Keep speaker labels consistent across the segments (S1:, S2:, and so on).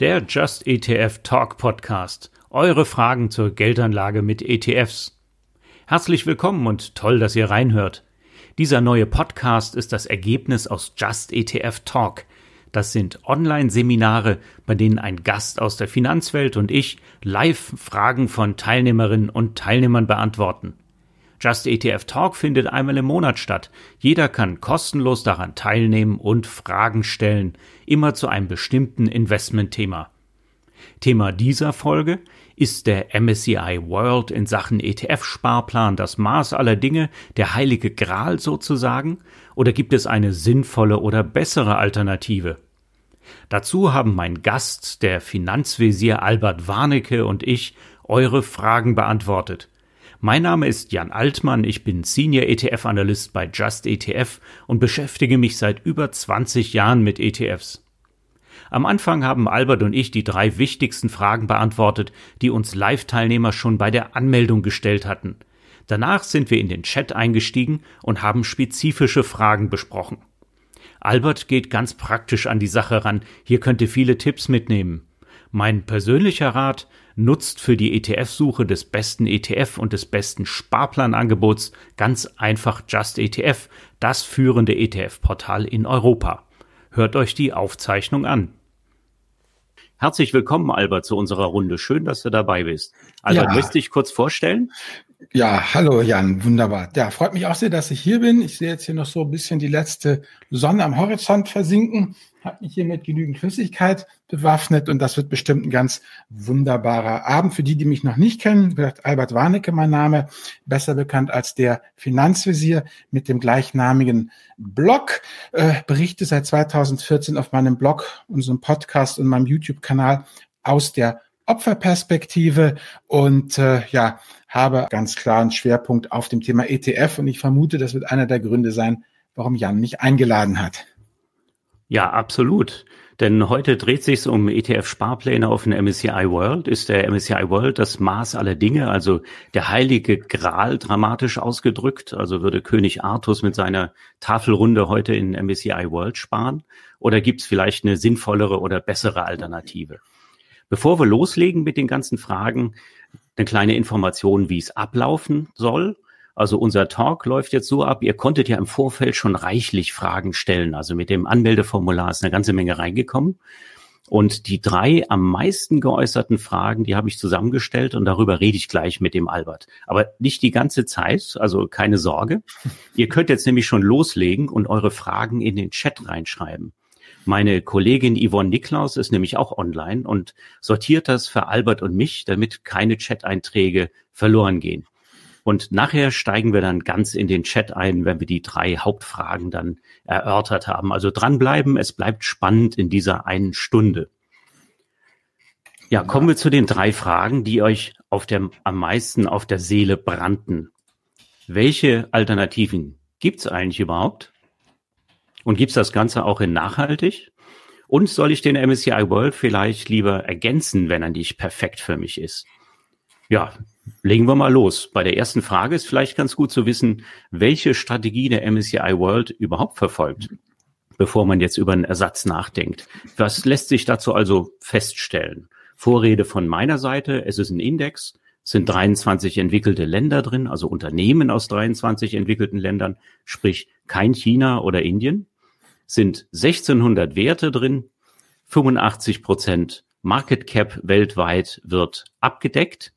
S1: der Just ETF Talk Podcast. Eure Fragen zur Geldanlage mit ETFs. Herzlich willkommen und toll, dass ihr reinhört. Dieser neue Podcast ist das Ergebnis aus Just ETF Talk. Das sind Online-Seminare, bei denen ein Gast aus der Finanzwelt und ich live Fragen von Teilnehmerinnen und Teilnehmern beantworten. Just ETF Talk findet einmal im Monat statt. Jeder kann kostenlos daran teilnehmen und Fragen stellen, immer zu einem bestimmten Investmentthema. Thema dieser Folge ist der MSCI World in Sachen ETF-Sparplan das Maß aller Dinge, der heilige Gral sozusagen, oder gibt es eine sinnvolle oder bessere Alternative? Dazu haben mein Gast, der Finanzvisier Albert Warnecke und ich eure Fragen beantwortet. Mein Name ist Jan Altmann, ich bin Senior ETF-Analyst bei Just ETF und beschäftige mich seit über 20 Jahren mit ETFs. Am Anfang haben Albert und ich die drei wichtigsten Fragen beantwortet, die uns Live-Teilnehmer schon bei der Anmeldung gestellt hatten. Danach sind wir in den Chat eingestiegen und haben spezifische Fragen besprochen. Albert geht ganz praktisch an die Sache ran, hier könnt ihr viele Tipps mitnehmen. Mein persönlicher Rat, nutzt für die ETF-Suche des besten ETF und des besten Sparplanangebots ganz einfach Just ETF, das führende ETF-Portal in Europa. Hört euch die Aufzeichnung an. Herzlich willkommen, Albert, zu unserer Runde. Schön, dass du dabei bist. Albert, ja. möchtest du dich kurz vorstellen?
S2: Ja, hallo Jan, wunderbar. Ja, freut mich auch sehr, dass ich hier bin. Ich sehe jetzt hier noch so ein bisschen die letzte Sonne am Horizont versinken, habe mich hier mit genügend Flüssigkeit bewaffnet und das wird bestimmt ein ganz wunderbarer Abend. Für die, die mich noch nicht kennen, gesagt Albert Warnecke mein Name, besser bekannt als der Finanzvisier mit dem gleichnamigen Blog, äh, berichte seit 2014 auf meinem Blog, unserem Podcast und meinem YouTube-Kanal aus der Opferperspektive und äh, ja, habe ganz klar einen Schwerpunkt auf dem Thema ETF und ich vermute, das wird einer der Gründe sein, warum Jan mich eingeladen hat.
S1: Ja, absolut. Denn heute dreht sich um ETF-Sparpläne auf den MSCI World. Ist der MSCI World das Maß aller Dinge, also der heilige Gral dramatisch ausgedrückt? Also würde König Artus mit seiner Tafelrunde heute in MSCI World sparen? Oder gibt es vielleicht eine sinnvollere oder bessere Alternative? Bevor wir loslegen mit den ganzen Fragen, eine kleine Information, wie es ablaufen soll. Also unser Talk läuft jetzt so ab, ihr konntet ja im Vorfeld schon reichlich Fragen stellen. Also mit dem Anmeldeformular ist eine ganze Menge reingekommen. Und die drei am meisten geäußerten Fragen, die habe ich zusammengestellt und darüber rede ich gleich mit dem Albert. Aber nicht die ganze Zeit, also keine Sorge. Ihr könnt jetzt nämlich schon loslegen und eure Fragen in den Chat reinschreiben. Meine Kollegin Yvonne Niklaus ist nämlich auch online und sortiert das für Albert und mich, damit keine Chat-Einträge verloren gehen. Und nachher steigen wir dann ganz in den Chat ein, wenn wir die drei Hauptfragen dann erörtert haben. Also dranbleiben, es bleibt spannend in dieser einen Stunde. Ja, kommen wir zu den drei Fragen, die euch auf der, am meisten auf der Seele brannten. Welche Alternativen gibt's eigentlich überhaupt? Und gibt's das Ganze auch in nachhaltig? Und soll ich den MSCI World vielleicht lieber ergänzen, wenn er nicht perfekt für mich ist? Ja, legen wir mal los. Bei der ersten Frage ist vielleicht ganz gut zu wissen, welche Strategie der MSCI World überhaupt verfolgt, bevor man jetzt über einen Ersatz nachdenkt. Was lässt sich dazu also feststellen? Vorrede von meiner Seite, es ist ein Index, sind 23 entwickelte Länder drin, also Unternehmen aus 23 entwickelten Ländern, sprich kein China oder Indien sind 1600 Werte drin, 85 Prozent Market Cap weltweit wird abgedeckt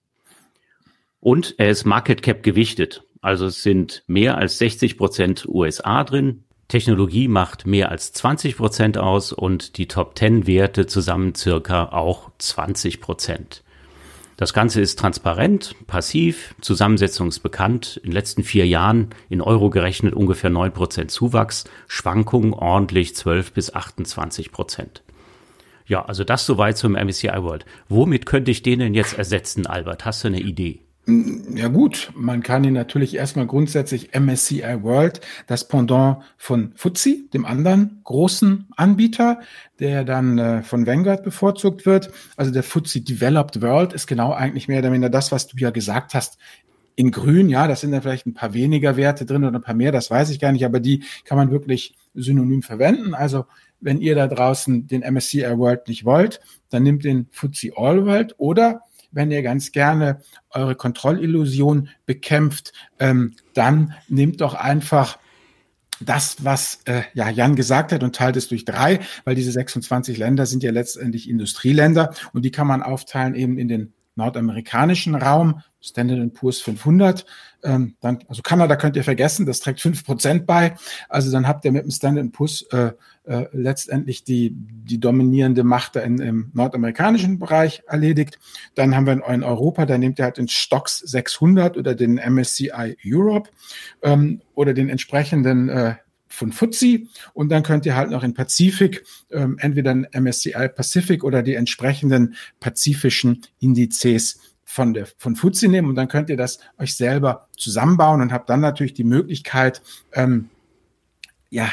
S1: und er ist Market Cap gewichtet. Also es sind mehr als 60 Prozent USA drin. Technologie macht mehr als 20 Prozent aus und die Top 10 Werte zusammen circa auch 20 Prozent. Das Ganze ist transparent, passiv, zusammensetzungsbekannt. In den letzten vier Jahren in Euro gerechnet ungefähr neun Prozent Zuwachs, Schwankungen ordentlich 12 bis 28 Prozent. Ja, also das soweit zum MSCI World. Womit könnte ich den denn jetzt ersetzen, Albert? Hast du eine Idee?
S2: Mm, ja gut, man kann ihn natürlich erstmal grundsätzlich MSCI World, das Pendant von FTSE, dem anderen großen Anbieter, der dann äh, von Vanguard bevorzugt wird. Also der FTSE Developed World ist genau eigentlich mehr oder weniger das, was du ja gesagt hast. In grün, ja, das sind dann vielleicht ein paar weniger Werte drin oder ein paar mehr, das weiß ich gar nicht, aber die kann man wirklich synonym verwenden. Also wenn ihr da draußen den MSCI World nicht wollt, dann nimmt den FTSE All World oder wenn ihr ganz gerne eure Kontrollillusion bekämpft, ähm, dann nehmt doch einfach das, was äh, ja, Jan gesagt hat und teilt es durch drei, weil diese 26 Länder sind ja letztendlich Industrieländer und die kann man aufteilen eben in den nordamerikanischen Raum, Standard Poor's 500. Ähm, dann, also Kanada könnt ihr vergessen, das trägt fünf Prozent bei. Also dann habt ihr mit dem Standard Poor's äh, äh, letztendlich die, die dominierende Macht in, im nordamerikanischen Bereich erledigt. Dann haben wir in Europa, da nehmt ihr halt den Stocks 600 oder den MSCI Europe ähm, oder den entsprechenden äh, von FTSE und dann könnt ihr halt noch in Pazifik ähm, entweder ein MSCI Pacific oder die entsprechenden pazifischen Indizes von der von FTSE nehmen und dann könnt ihr das euch selber zusammenbauen und habt dann natürlich die Möglichkeit, ähm, ja,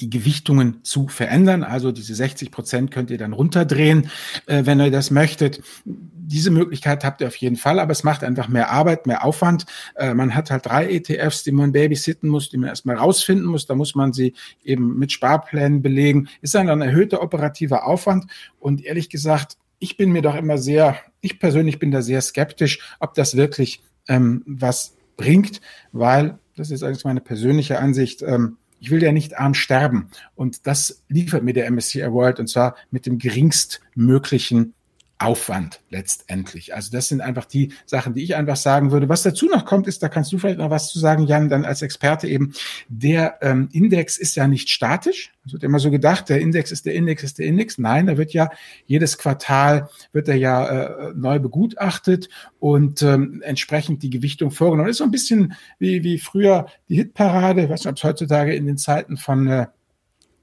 S2: die Gewichtungen zu verändern. Also diese 60 Prozent könnt ihr dann runterdrehen, äh, wenn ihr das möchtet. Diese Möglichkeit habt ihr auf jeden Fall, aber es macht einfach mehr Arbeit, mehr Aufwand. Äh, man hat halt drei ETFs, die man babysitten muss, die man erstmal rausfinden muss. Da muss man sie eben mit Sparplänen belegen. Ist dann ein erhöhter operativer Aufwand. Und ehrlich gesagt, ich bin mir doch immer sehr, ich persönlich bin da sehr skeptisch, ob das wirklich ähm, was bringt, weil, das ist eigentlich meine persönliche Ansicht, ähm, ich will ja nicht arm sterben. Und das liefert mir der MSCI World und zwar mit dem geringstmöglichen Aufwand letztendlich. Also das sind einfach die Sachen, die ich einfach sagen würde. Was dazu noch kommt, ist, da kannst du vielleicht noch was zu sagen, Jan, dann als Experte eben, der ähm, Index ist ja nicht statisch. Es wird immer so gedacht, der Index ist der Index, ist der Index. Nein, da wird ja jedes Quartal wird er ja äh, neu begutachtet und ähm, entsprechend die Gewichtung vorgenommen. Das ist so ein bisschen wie, wie früher die Hitparade. Ich weiß nicht, ob es heutzutage in den Zeiten von äh,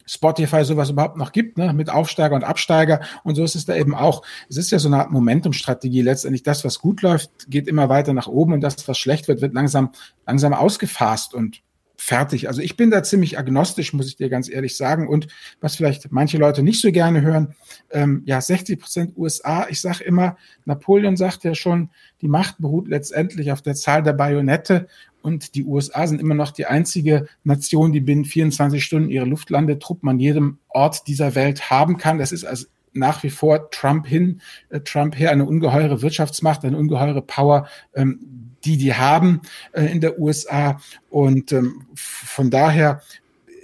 S2: Spotify sowas überhaupt noch gibt, ne, mit Aufsteiger und Absteiger. Und so ist es da eben auch. Es ist ja so eine Art Momentumstrategie. Letztendlich das, was gut läuft, geht immer weiter nach oben und das, was schlecht wird, wird langsam, langsam ausgefasst und fertig. Also ich bin da ziemlich agnostisch, muss ich dir ganz ehrlich sagen. Und was vielleicht manche Leute nicht so gerne hören, ähm, ja, 60 Prozent USA. Ich sage immer, Napoleon sagt ja schon, die Macht beruht letztendlich auf der Zahl der Bajonette. Und die USA sind immer noch die einzige Nation, die binnen 24 Stunden ihre Luftlandetruppen an jedem Ort dieser Welt haben kann. Das ist also nach wie vor Trump hin, äh, Trump her eine ungeheure Wirtschaftsmacht, eine ungeheure Power, ähm, die die haben äh, in der USA. Und ähm, von daher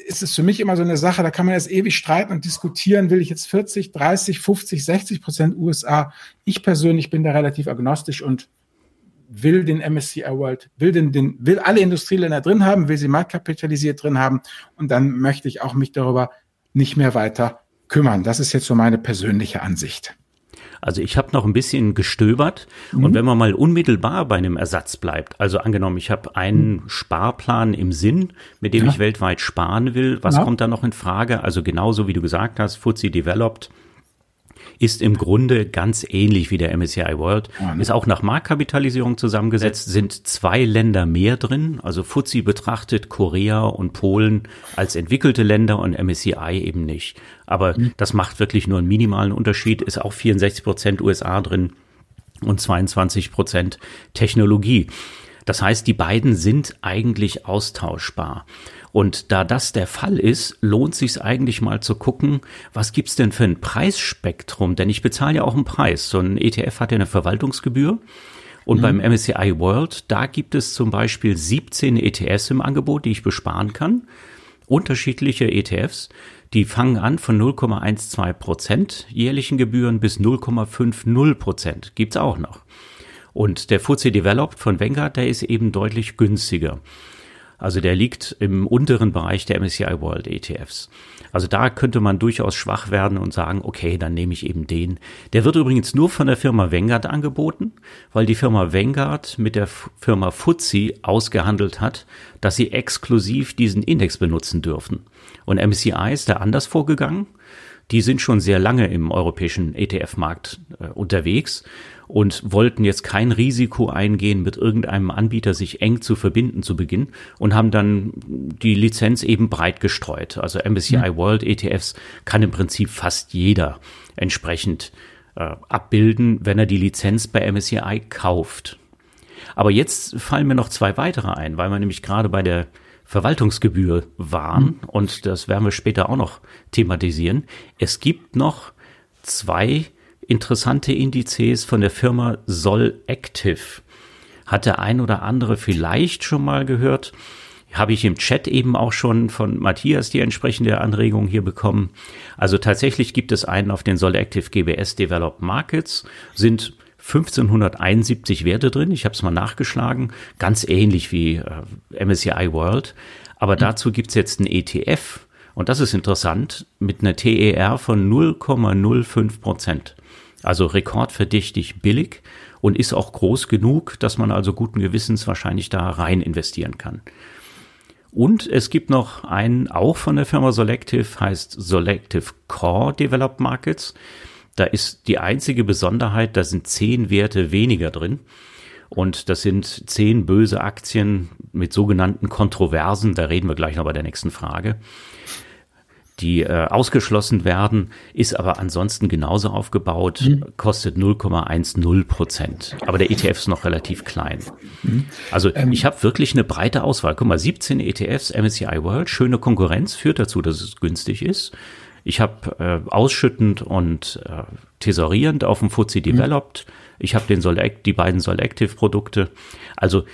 S2: ist es für mich immer so eine Sache, da kann man jetzt ewig streiten und diskutieren, will ich jetzt 40, 30, 50, 60 Prozent USA. Ich persönlich bin da relativ agnostisch und will den MSCI World, will den, den, will alle Industrieländer drin haben, will sie marktkapitalisiert drin haben und dann möchte ich auch mich darüber nicht mehr weiter kümmern. Das ist jetzt so meine persönliche Ansicht.
S1: Also ich habe noch ein bisschen gestöbert mhm. und wenn man mal unmittelbar bei einem Ersatz bleibt, also angenommen, ich habe einen mhm. Sparplan im Sinn, mit dem ja. ich weltweit sparen will, was ja. kommt da noch in Frage? Also genauso wie du gesagt hast, FTSE Developed, ist im Grunde ganz ähnlich wie der MSCI World. Ja, ne? Ist auch nach Marktkapitalisierung zusammengesetzt, sind zwei Länder mehr drin. Also FTSE betrachtet Korea und Polen als entwickelte Länder und MSCI eben nicht. Aber mhm. das macht wirklich nur einen minimalen Unterschied. Ist auch 64 Prozent USA drin und 22 Prozent Technologie. Das heißt, die beiden sind eigentlich austauschbar. Und da das der Fall ist, lohnt sich eigentlich mal zu gucken, was gibt's denn für ein Preisspektrum? Denn ich bezahle ja auch einen Preis. So ein ETF hat ja eine Verwaltungsgebühr. Und mhm. beim MSCI World, da gibt es zum Beispiel 17 ETFs im Angebot, die ich besparen kann. Unterschiedliche ETFs. Die fangen an von 0,12 Prozent jährlichen Gebühren bis 0,50 Prozent. Gibt's auch noch. Und der FTSE Developed von Vanguard, der ist eben deutlich günstiger. Also der liegt im unteren Bereich der MSCI World ETFs. Also da könnte man durchaus schwach werden und sagen, okay, dann nehme ich eben den. Der wird übrigens nur von der Firma Vanguard angeboten, weil die Firma Vanguard mit der Firma FTSE ausgehandelt hat, dass sie exklusiv diesen Index benutzen dürfen. Und MSCI ist da anders vorgegangen. Die sind schon sehr lange im europäischen ETF-Markt äh, unterwegs und wollten jetzt kein Risiko eingehen, mit irgendeinem Anbieter sich eng zu verbinden zu Beginn und haben dann die Lizenz eben breit gestreut. Also MSCI mhm. World ETFs kann im Prinzip fast jeder entsprechend äh, abbilden, wenn er die Lizenz bei MSCI kauft. Aber jetzt fallen mir noch zwei weitere ein, weil wir nämlich gerade bei der Verwaltungsgebühr waren. Mhm. Und das werden wir später auch noch thematisieren. Es gibt noch zwei interessante Indizes von der Firma Sol Active. Hat der ein oder andere vielleicht schon mal gehört? Habe ich im Chat eben auch schon von Matthias die entsprechende Anregung hier bekommen. Also tatsächlich gibt es einen auf den Sol Active GBS Developed Markets, sind 1571 Werte drin. Ich habe es mal nachgeschlagen, ganz ähnlich wie äh, MSCI World. Aber dazu gibt's jetzt einen ETF und das ist interessant mit einer TER von 0,05 Prozent. Also rekordverdächtig billig und ist auch groß genug, dass man also guten Gewissens wahrscheinlich da rein investieren kann. Und es gibt noch einen, auch von der Firma Selective, heißt Selective Core Developed Markets. Da ist die einzige Besonderheit, da sind zehn Werte weniger drin. Und das sind zehn böse Aktien mit sogenannten Kontroversen. Da reden wir gleich noch bei der nächsten Frage die äh, ausgeschlossen werden, ist aber ansonsten genauso aufgebaut, mhm. kostet 0,10 Prozent. Aber der ETF ist noch relativ klein. Mhm. Also ähm, ich habe wirklich eine breite Auswahl. Guck mal, 17 ETFs, MSCI World, schöne Konkurrenz, führt dazu, dass es günstig ist. Ich habe äh, ausschüttend und äh, tesorierend auf dem FTSE mhm. Developed. Ich habe den Solect, die beiden Solactive-Produkte. Also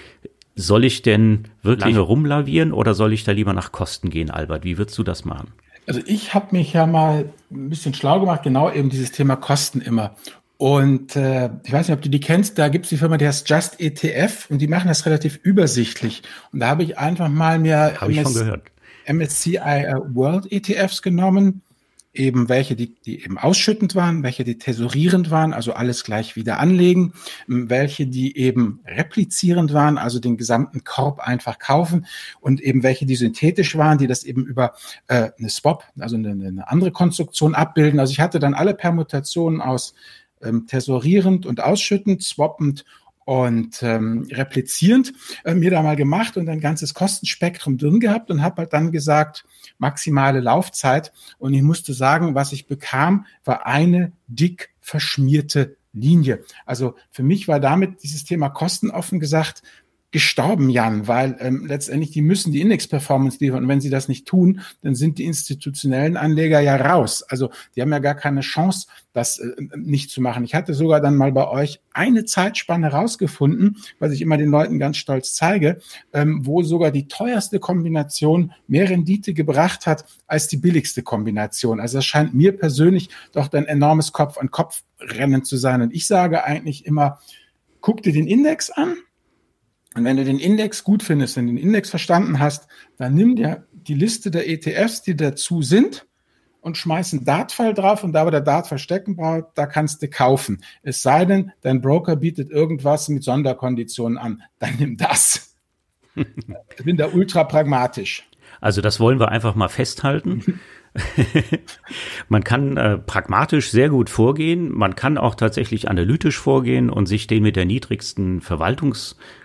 S1: soll ich denn wirklich lange rumlavieren oder soll ich da lieber nach Kosten gehen, Albert? Wie würdest du das machen?
S2: Also ich habe mich ja mal ein bisschen schlau gemacht, genau eben dieses Thema Kosten immer. Und äh, ich weiß nicht, ob du die kennst, da gibt es die Firma, die heißt Just ETF und die machen das relativ übersichtlich. Und da habe ich einfach mal mir
S1: MS,
S2: MSCI World ETFs genommen eben welche, die, die eben ausschüttend waren, welche, die tesorierend waren, also alles gleich wieder anlegen, welche, die eben replizierend waren, also den gesamten Korb einfach kaufen und eben welche, die synthetisch waren, die das eben über äh, eine Swap, also eine, eine andere Konstruktion abbilden. Also ich hatte dann alle Permutationen aus ähm, tesorierend und ausschüttend, swappend und ähm, replizierend äh, mir da mal gemacht und ein ganzes Kostenspektrum drin gehabt und habe halt dann gesagt, maximale Laufzeit. Und ich musste sagen, was ich bekam, war eine dick verschmierte Linie. Also für mich war damit dieses Thema Kosten offen gesagt gestorben, Jan, weil ähm, letztendlich die müssen die Index-Performance liefern. Und wenn sie das nicht tun, dann sind die institutionellen Anleger ja raus. Also die haben ja gar keine Chance, das äh, nicht zu machen. Ich hatte sogar dann mal bei euch eine Zeitspanne rausgefunden, was ich immer den Leuten ganz stolz zeige, ähm, wo sogar die teuerste Kombination mehr Rendite gebracht hat als die billigste Kombination. Also das scheint mir persönlich doch ein enormes Kopf-an-Kopf-Rennen zu sein. Und ich sage eigentlich immer, guck dir den Index an, und wenn du den Index gut findest, wenn du den Index verstanden hast, dann nimm dir die Liste der ETFs, die dazu sind, und schmeiß einen Dart-File drauf und da, wo der Dart verstecken braucht, da kannst du kaufen. Es sei denn, dein Broker bietet irgendwas mit Sonderkonditionen an. Dann nimm das. ich bin da ultra pragmatisch.
S1: Also das wollen wir einfach mal festhalten. man kann äh, pragmatisch sehr gut vorgehen. Man kann auch tatsächlich analytisch vorgehen und sich den mit der niedrigsten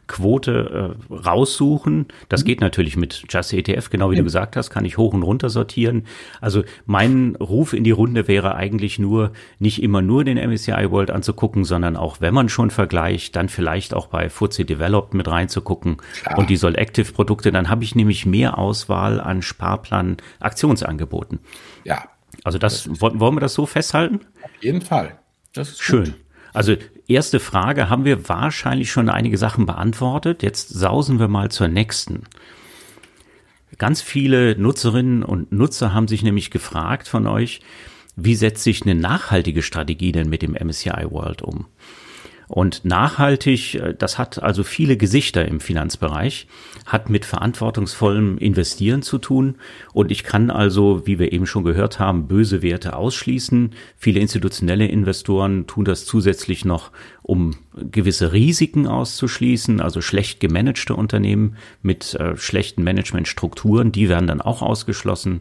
S1: Verwaltungsquote äh, raussuchen. Das mhm. geht natürlich mit Just ETF, genau wie du gesagt hast, kann ich hoch und runter sortieren. Also mein Ruf in die Runde wäre eigentlich nur, nicht immer nur den MSCI World anzugucken, sondern auch, wenn man schon vergleicht, dann vielleicht auch bei FTSE Developed mit reinzugucken Klar. und die Soll Active Produkte. Dann habe ich nämlich mehr Auswahl an Sparplan Aktionsangeboten.
S2: Ja.
S1: Also das, das wollen wir das so festhalten?
S2: Auf jeden Fall.
S1: Das ist schön. Gut. Also erste Frage haben wir wahrscheinlich schon einige Sachen beantwortet. Jetzt sausen wir mal zur nächsten. Ganz viele Nutzerinnen und Nutzer haben sich nämlich gefragt von euch, wie setzt sich eine nachhaltige Strategie denn mit dem MSCI World um? Und nachhaltig, äh, das hat also viele Gesichter im Finanzbereich, hat mit verantwortungsvollem Investieren zu tun. Und ich kann also, wie wir eben schon gehört haben, böse Werte ausschließen. Viele institutionelle Investoren tun das zusätzlich noch, um gewisse Risiken auszuschließen, also schlecht gemanagte Unternehmen mit äh, schlechten Managementstrukturen, die werden dann auch ausgeschlossen.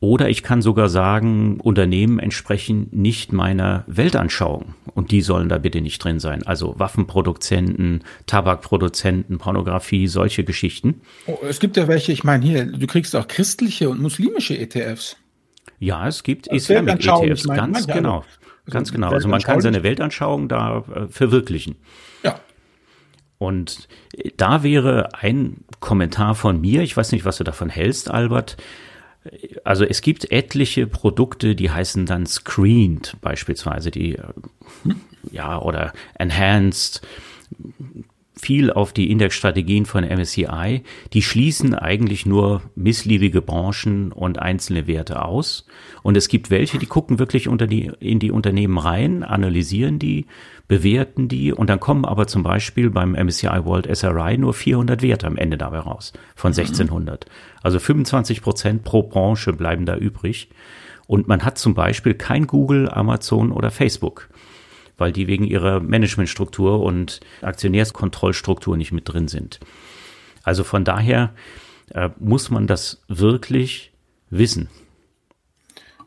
S1: Oder ich kann sogar sagen, Unternehmen entsprechen nicht meiner Weltanschauung. Und die sollen da bitte nicht drin sein. Also Waffenproduzenten, Tabakproduzenten, Pornografie, solche Geschichten.
S2: Oh, es gibt ja welche, ich meine hier, du kriegst auch christliche und muslimische ETFs.
S1: Ja, es gibt Islamic ETFs, meine, ganz genau. Also ganz genau. Also man kann seine Weltanschauung da äh, verwirklichen.
S2: Ja.
S1: Und da wäre ein Kommentar von mir, ich weiß nicht, was du davon hältst, Albert. Also es gibt etliche Produkte, die heißen dann Screened beispielsweise, die ja oder Enhanced viel auf die Indexstrategien von MSCI. Die schließen eigentlich nur missliebige Branchen und einzelne Werte aus. Und es gibt welche, die gucken wirklich unter die, in die Unternehmen rein, analysieren die, bewerten die und dann kommen aber zum Beispiel beim MSCI World SRI nur 400 Werte am Ende dabei raus von 1600. Mhm. Also 25 Prozent pro Branche bleiben da übrig. Und man hat zum Beispiel kein Google, Amazon oder Facebook weil die wegen ihrer Managementstruktur und Aktionärskontrollstruktur nicht mit drin sind. Also von daher äh, muss man das wirklich wissen.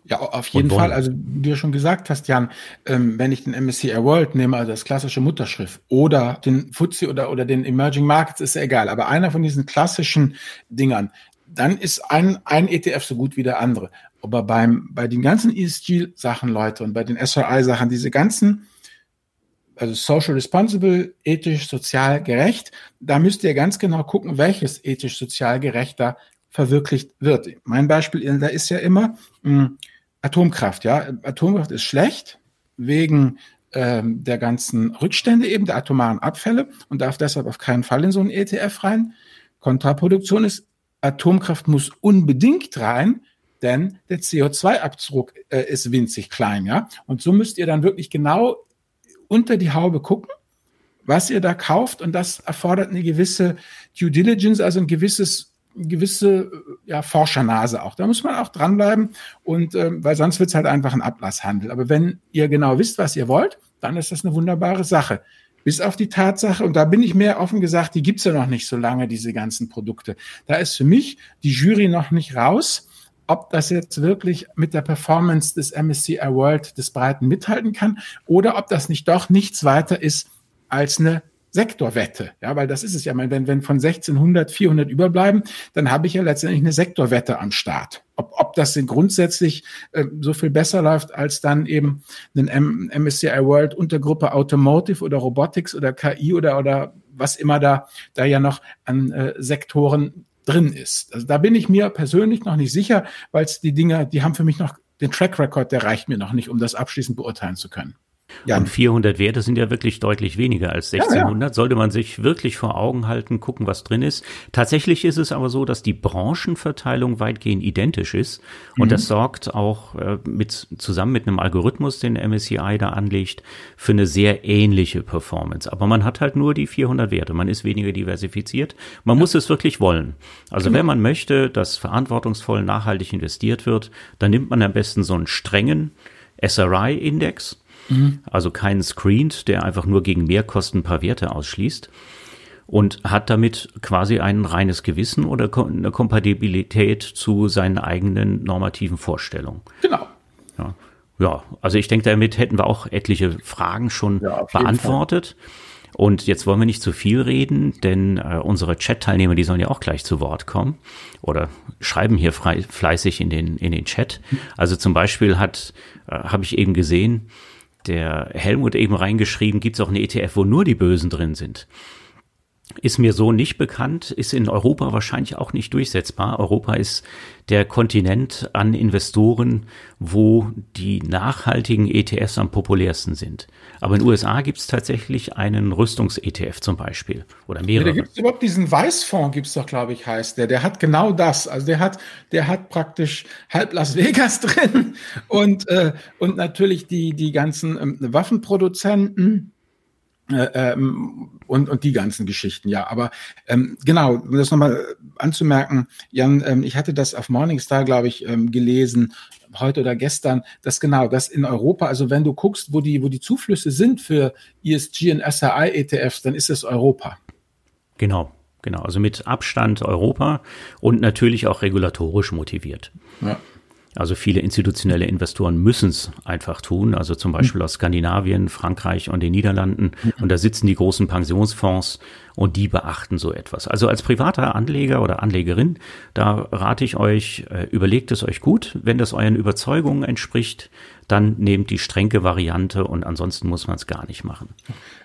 S2: Ja, auf jeden Fall. Also, wie du schon gesagt hast, Jan, ähm, wenn ich den MSCI World nehme, also das klassische Mutterschrift, oder den FTSE oder, oder den Emerging Markets, ist ja egal. Aber einer von diesen klassischen Dingern, dann ist ein, ein ETF so gut wie der andere. Aber beim, bei den ganzen ESG-Sachen, Leute, und bei den SRI-Sachen, diese ganzen also social responsible, ethisch, sozial gerecht. Da müsst ihr ganz genau gucken, welches ethisch, sozial gerechter verwirklicht wird. Mein Beispiel da ist ja immer mh, hm, Atomkraft. Ja, Atomkraft ist schlecht wegen ähm, der ganzen Rückstände eben der atomaren Abfälle und darf deshalb auf keinen Fall in so einen ETF rein. Kontraproduktion ist Atomkraft muss unbedingt rein, denn der CO2-Abdruck äh, ist winzig klein, ja. Und so müsst ihr dann wirklich genau unter die Haube gucken, was ihr da kauft. Und das erfordert eine gewisse Due Diligence, also ein gewisses gewisse ja, Forschernase auch. Da muss man auch dranbleiben und äh, weil sonst wird es halt einfach ein Ablasshandel. Aber wenn ihr genau wisst, was ihr wollt, dann ist das eine wunderbare Sache. Bis auf die Tatsache, und da bin ich mehr offen gesagt, die gibt's ja noch nicht so lange, diese ganzen Produkte. Da ist für mich die Jury noch nicht raus, ob das jetzt wirklich mit der Performance des MSCI World des Breiten mithalten kann oder ob das nicht doch nichts weiter ist als eine Sektorwette. Ja, weil das ist es ja. Wenn, wenn von 1600 400 überbleiben, dann habe ich ja letztendlich eine Sektorwette am Start. Ob, ob das denn grundsätzlich äh, so viel besser läuft als dann eben ein MSCI World Untergruppe Automotive oder Robotics oder KI oder, oder was immer da, da ja noch an äh, Sektoren drin ist. Also da bin ich mir persönlich noch nicht sicher, weil die Dinger, die haben für mich noch den Track Record, der reicht mir noch nicht, um das abschließend beurteilen zu können.
S1: Ja. Und 400 Werte sind ja wirklich deutlich weniger als 1600. Ja, ja. Sollte man sich wirklich vor Augen halten, gucken, was drin ist. Tatsächlich ist es aber so, dass die Branchenverteilung weitgehend identisch ist. Und mhm. das sorgt auch äh, mit, zusammen mit einem Algorithmus, den MSCI da anlegt, für eine sehr ähnliche Performance. Aber man hat halt nur die 400 Werte. Man ist weniger diversifiziert. Man muss es wirklich wollen. Also genau. wenn man möchte, dass verantwortungsvoll nachhaltig investiert wird, dann nimmt man am besten so einen strengen SRI-Index Mhm. Also keinen Screened, der einfach nur gegen Mehrkosten ein paar Werte ausschließt und hat damit quasi ein reines Gewissen oder eine Kompatibilität zu seinen eigenen normativen Vorstellungen.
S2: Genau.
S1: Ja, ja also ich denke, damit hätten wir auch etliche Fragen schon ja, beantwortet. Und jetzt wollen wir nicht zu viel reden, denn äh, unsere Chat-Teilnehmer, die sollen ja auch gleich zu Wort kommen oder schreiben hier frei, fleißig in den, in den Chat. Mhm. Also zum Beispiel hat, äh, habe ich eben gesehen, der Helmut eben reingeschrieben, gibt es auch eine ETF, wo nur die Bösen drin sind. Ist mir so nicht bekannt, ist in Europa wahrscheinlich auch nicht durchsetzbar. Europa ist der Kontinent an Investoren, wo die nachhaltigen ETFs am populärsten sind. Aber in den USA gibt es tatsächlich einen Rüstungs-ETF zum Beispiel oder mehrere.
S2: Ja, da gibt es überhaupt diesen Weißfonds, gibt es doch, glaube ich, heißt der. Der hat genau das. Also der hat, der hat praktisch halb Las Vegas drin und, äh, und natürlich die, die ganzen ähm, Waffenproduzenten ähm, und, und die ganzen Geschichten, ja. Aber ähm, genau, um das nochmal anzumerken, Jan, ähm, ich hatte das auf Morningstar, glaube ich, ähm, gelesen, heute oder gestern, dass genau, dass in Europa, also wenn du guckst, wo die, wo die Zuflüsse sind für ESG und SRI ETFs, dann ist es Europa.
S1: Genau, genau. Also mit Abstand Europa und natürlich auch regulatorisch motiviert. Ja. Also viele institutionelle Investoren müssen es einfach tun, also zum Beispiel aus Skandinavien, Frankreich und den Niederlanden. Und da sitzen die großen Pensionsfonds und die beachten so etwas. Also als privater Anleger oder Anlegerin, da rate ich euch, äh, überlegt es euch gut. Wenn das euren Überzeugungen entspricht, dann nehmt die strenge Variante und ansonsten muss man es gar nicht machen.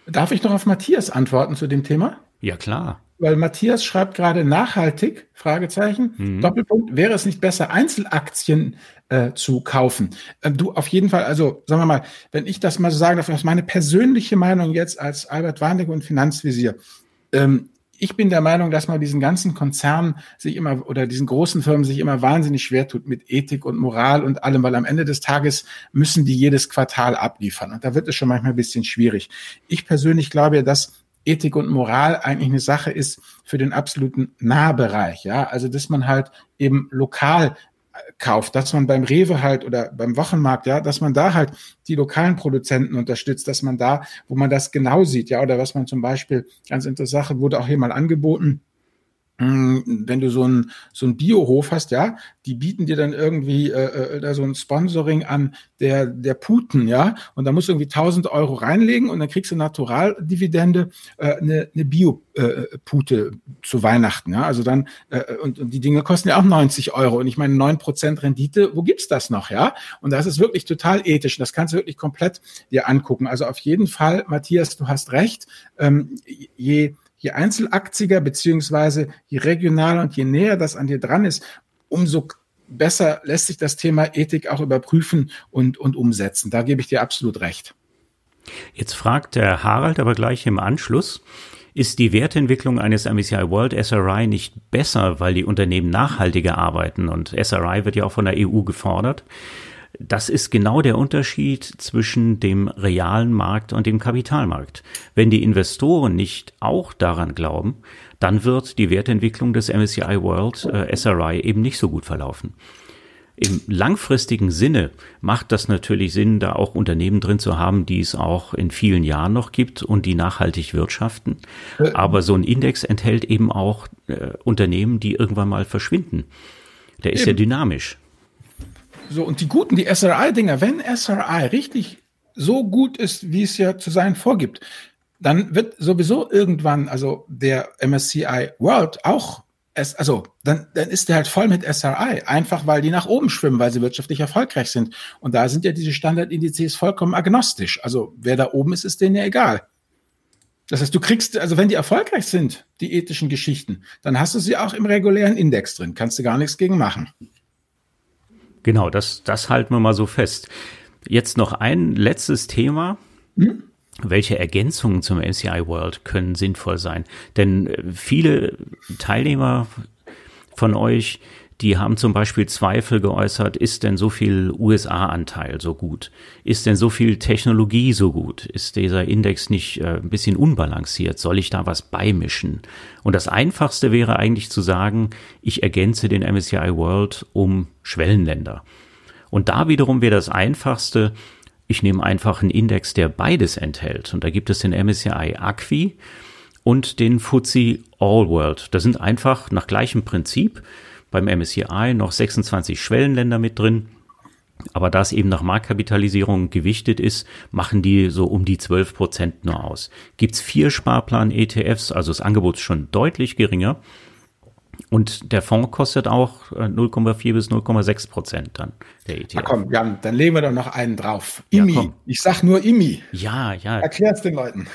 S2: Darf ich noch auf Matthias antworten zu dem Thema?
S1: Ja, klar.
S2: Weil Matthias schreibt gerade nachhaltig, Fragezeichen, mhm. Doppelpunkt, wäre es nicht besser, Einzelaktien äh, zu kaufen? Äh, du, auf jeden Fall, also sagen wir mal, wenn ich das mal so sagen darf, das ist meine persönliche Meinung jetzt als Albert Warnecke und Finanzvisier. Ähm, ich bin der Meinung, dass man diesen ganzen Konzernen sich immer oder diesen großen Firmen sich immer wahnsinnig schwer tut mit Ethik und Moral und allem, weil am Ende des Tages müssen die jedes Quartal abliefern. Und da wird es schon manchmal ein bisschen schwierig. Ich persönlich glaube ja, dass Ethik und Moral eigentlich eine Sache ist für den absoluten Nahbereich, ja, also dass man halt eben lokal kauft, dass man beim Rewe halt oder beim Wochenmarkt, ja, dass man da halt die lokalen Produzenten unterstützt, dass man da, wo man das genau sieht, ja, oder was man zum Beispiel, ganz interessant, wurde auch hier mal angeboten, wenn du so ein so ein Biohof hast, ja, die bieten dir dann irgendwie äh, äh, da so ein Sponsoring an der der Puten, ja, und da musst du irgendwie 1000 Euro reinlegen und dann kriegst du Naturaldividende äh, eine, eine Bio-Pute äh, zu Weihnachten, ja, also dann äh, und, und die Dinge kosten ja auch 90 Euro. Und ich meine 9% Rendite, wo gibt's das noch, ja? Und das ist wirklich total ethisch. Und das kannst du wirklich komplett dir angucken. Also auf jeden Fall, Matthias, du hast recht, ähm, je je einzelaktiger beziehungsweise je regionaler und je näher das an dir dran ist, umso besser lässt sich das Thema Ethik auch überprüfen und, und umsetzen. Da gebe ich dir absolut recht.
S1: Jetzt fragt der Harald aber gleich im Anschluss, ist die Wertentwicklung eines MSCI World SRI nicht besser, weil die Unternehmen nachhaltiger arbeiten und SRI wird ja auch von der EU gefordert? Das ist genau der Unterschied zwischen dem realen Markt und dem Kapitalmarkt. Wenn die Investoren nicht auch daran glauben, dann wird die Wertentwicklung des MSCI World äh, SRI eben nicht so gut verlaufen. Im langfristigen Sinne macht das natürlich Sinn, da auch Unternehmen drin zu haben, die es auch in vielen Jahren noch gibt und die nachhaltig wirtschaften. Aber so ein Index enthält eben auch äh, Unternehmen, die irgendwann mal verschwinden. Der ist eben. ja dynamisch.
S2: So, und die guten, die SRI-Dinger, wenn SRI richtig so gut ist, wie es ja zu sein vorgibt, dann wird sowieso irgendwann, also der MSCI World auch, also dann, dann ist der halt voll mit SRI, einfach weil die nach oben schwimmen, weil sie wirtschaftlich erfolgreich sind. Und da sind ja diese Standardindizes vollkommen agnostisch. Also wer da oben ist, ist denen ja egal. Das heißt, du kriegst, also wenn die erfolgreich sind, die ethischen Geschichten, dann hast du sie auch im regulären Index drin, kannst du gar nichts gegen machen.
S1: Genau, das, das halten wir mal so fest. Jetzt noch ein letztes Thema. Hm? Welche Ergänzungen zum MCI World können sinnvoll sein? Denn äh, viele Teilnehmer von euch die haben zum Beispiel Zweifel geäußert, ist denn so viel USA-Anteil so gut? Ist denn so viel Technologie so gut? Ist dieser Index nicht äh, ein bisschen unbalanciert? Soll ich da was beimischen? Und das Einfachste wäre eigentlich zu sagen, ich ergänze den MSCI World um Schwellenländer. Und da wiederum wäre das Einfachste, ich nehme einfach einen Index, der beides enthält. Und da gibt es den MSCI Acqui und den FTSE All World. Das sind einfach nach gleichem Prinzip beim MSCI noch 26 Schwellenländer mit drin. Aber da es eben nach Marktkapitalisierung gewichtet ist, machen die so um die 12 Prozent nur aus. Gibt's vier Sparplan-ETFs, also das Angebot ist schon deutlich geringer. Und der Fonds kostet auch 0,4 äh, bis 0,6 Prozent dann, der ETF.
S2: Na komm, Jan, dann legen wir doch noch einen drauf. IMI. Ja, ich sag nur IMI.
S1: Ja, ja.
S2: Erklär's den Leuten.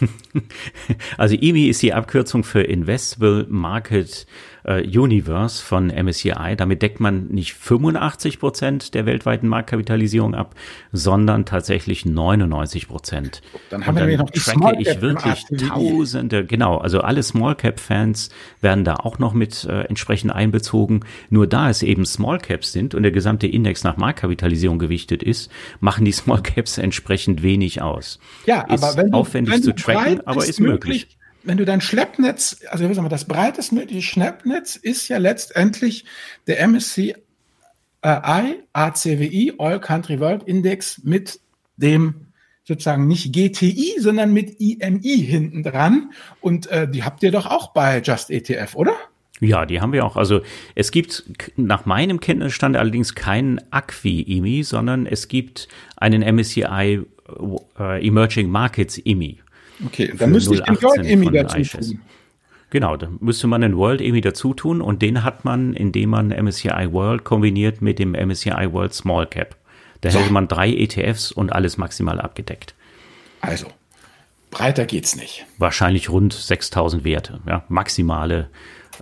S1: also IMI ist die Abkürzung für Investable Market äh, Universe von MSCI. Damit deckt man nicht 85 Prozent der weltweiten Marktkapitalisierung ab, sondern tatsächlich 99 Prozent.
S2: Dann haben Und wir noch die tracke ich
S1: wirklich Tausende, genau, also alle Small Cap Fans werden da auch noch mit äh, entsprechend einbezogen. Nur da es eben Small Caps sind und der gesamte Index nach Marktkapitalisierung gewichtet ist, machen die Small Caps entsprechend wenig aus.
S2: Ja, ist aber wenn du,
S1: aufwendig wenn zu tracken, aber ist möglich. möglich
S2: wenn du dein Schleppnetz, also wie sagen wir, das breitestmögliche Schleppnetz ist ja letztendlich der MSCI ACWI, All Country World Index mit dem sozusagen nicht GTI, sondern mit IMI hinten dran. Und äh, die habt ihr doch auch bei Just ETF, oder?
S1: Ja, die haben wir auch. Also es gibt nach meinem Kenntnisstand allerdings keinen Acqui-IMI, sondern es gibt einen MSCI äh, Emerging Markets IMI.
S2: Okay, dann müsste ich den World EMI dazu tun.
S1: Genau, da müsste man den World EMI dazu tun und den hat man, indem man MSCI World kombiniert mit dem MSCI World Small Cap. Da so. hätte man drei ETFs und alles maximal abgedeckt.
S2: Also, breiter geht's nicht.
S1: Wahrscheinlich rund 6000 Werte, ja, maximale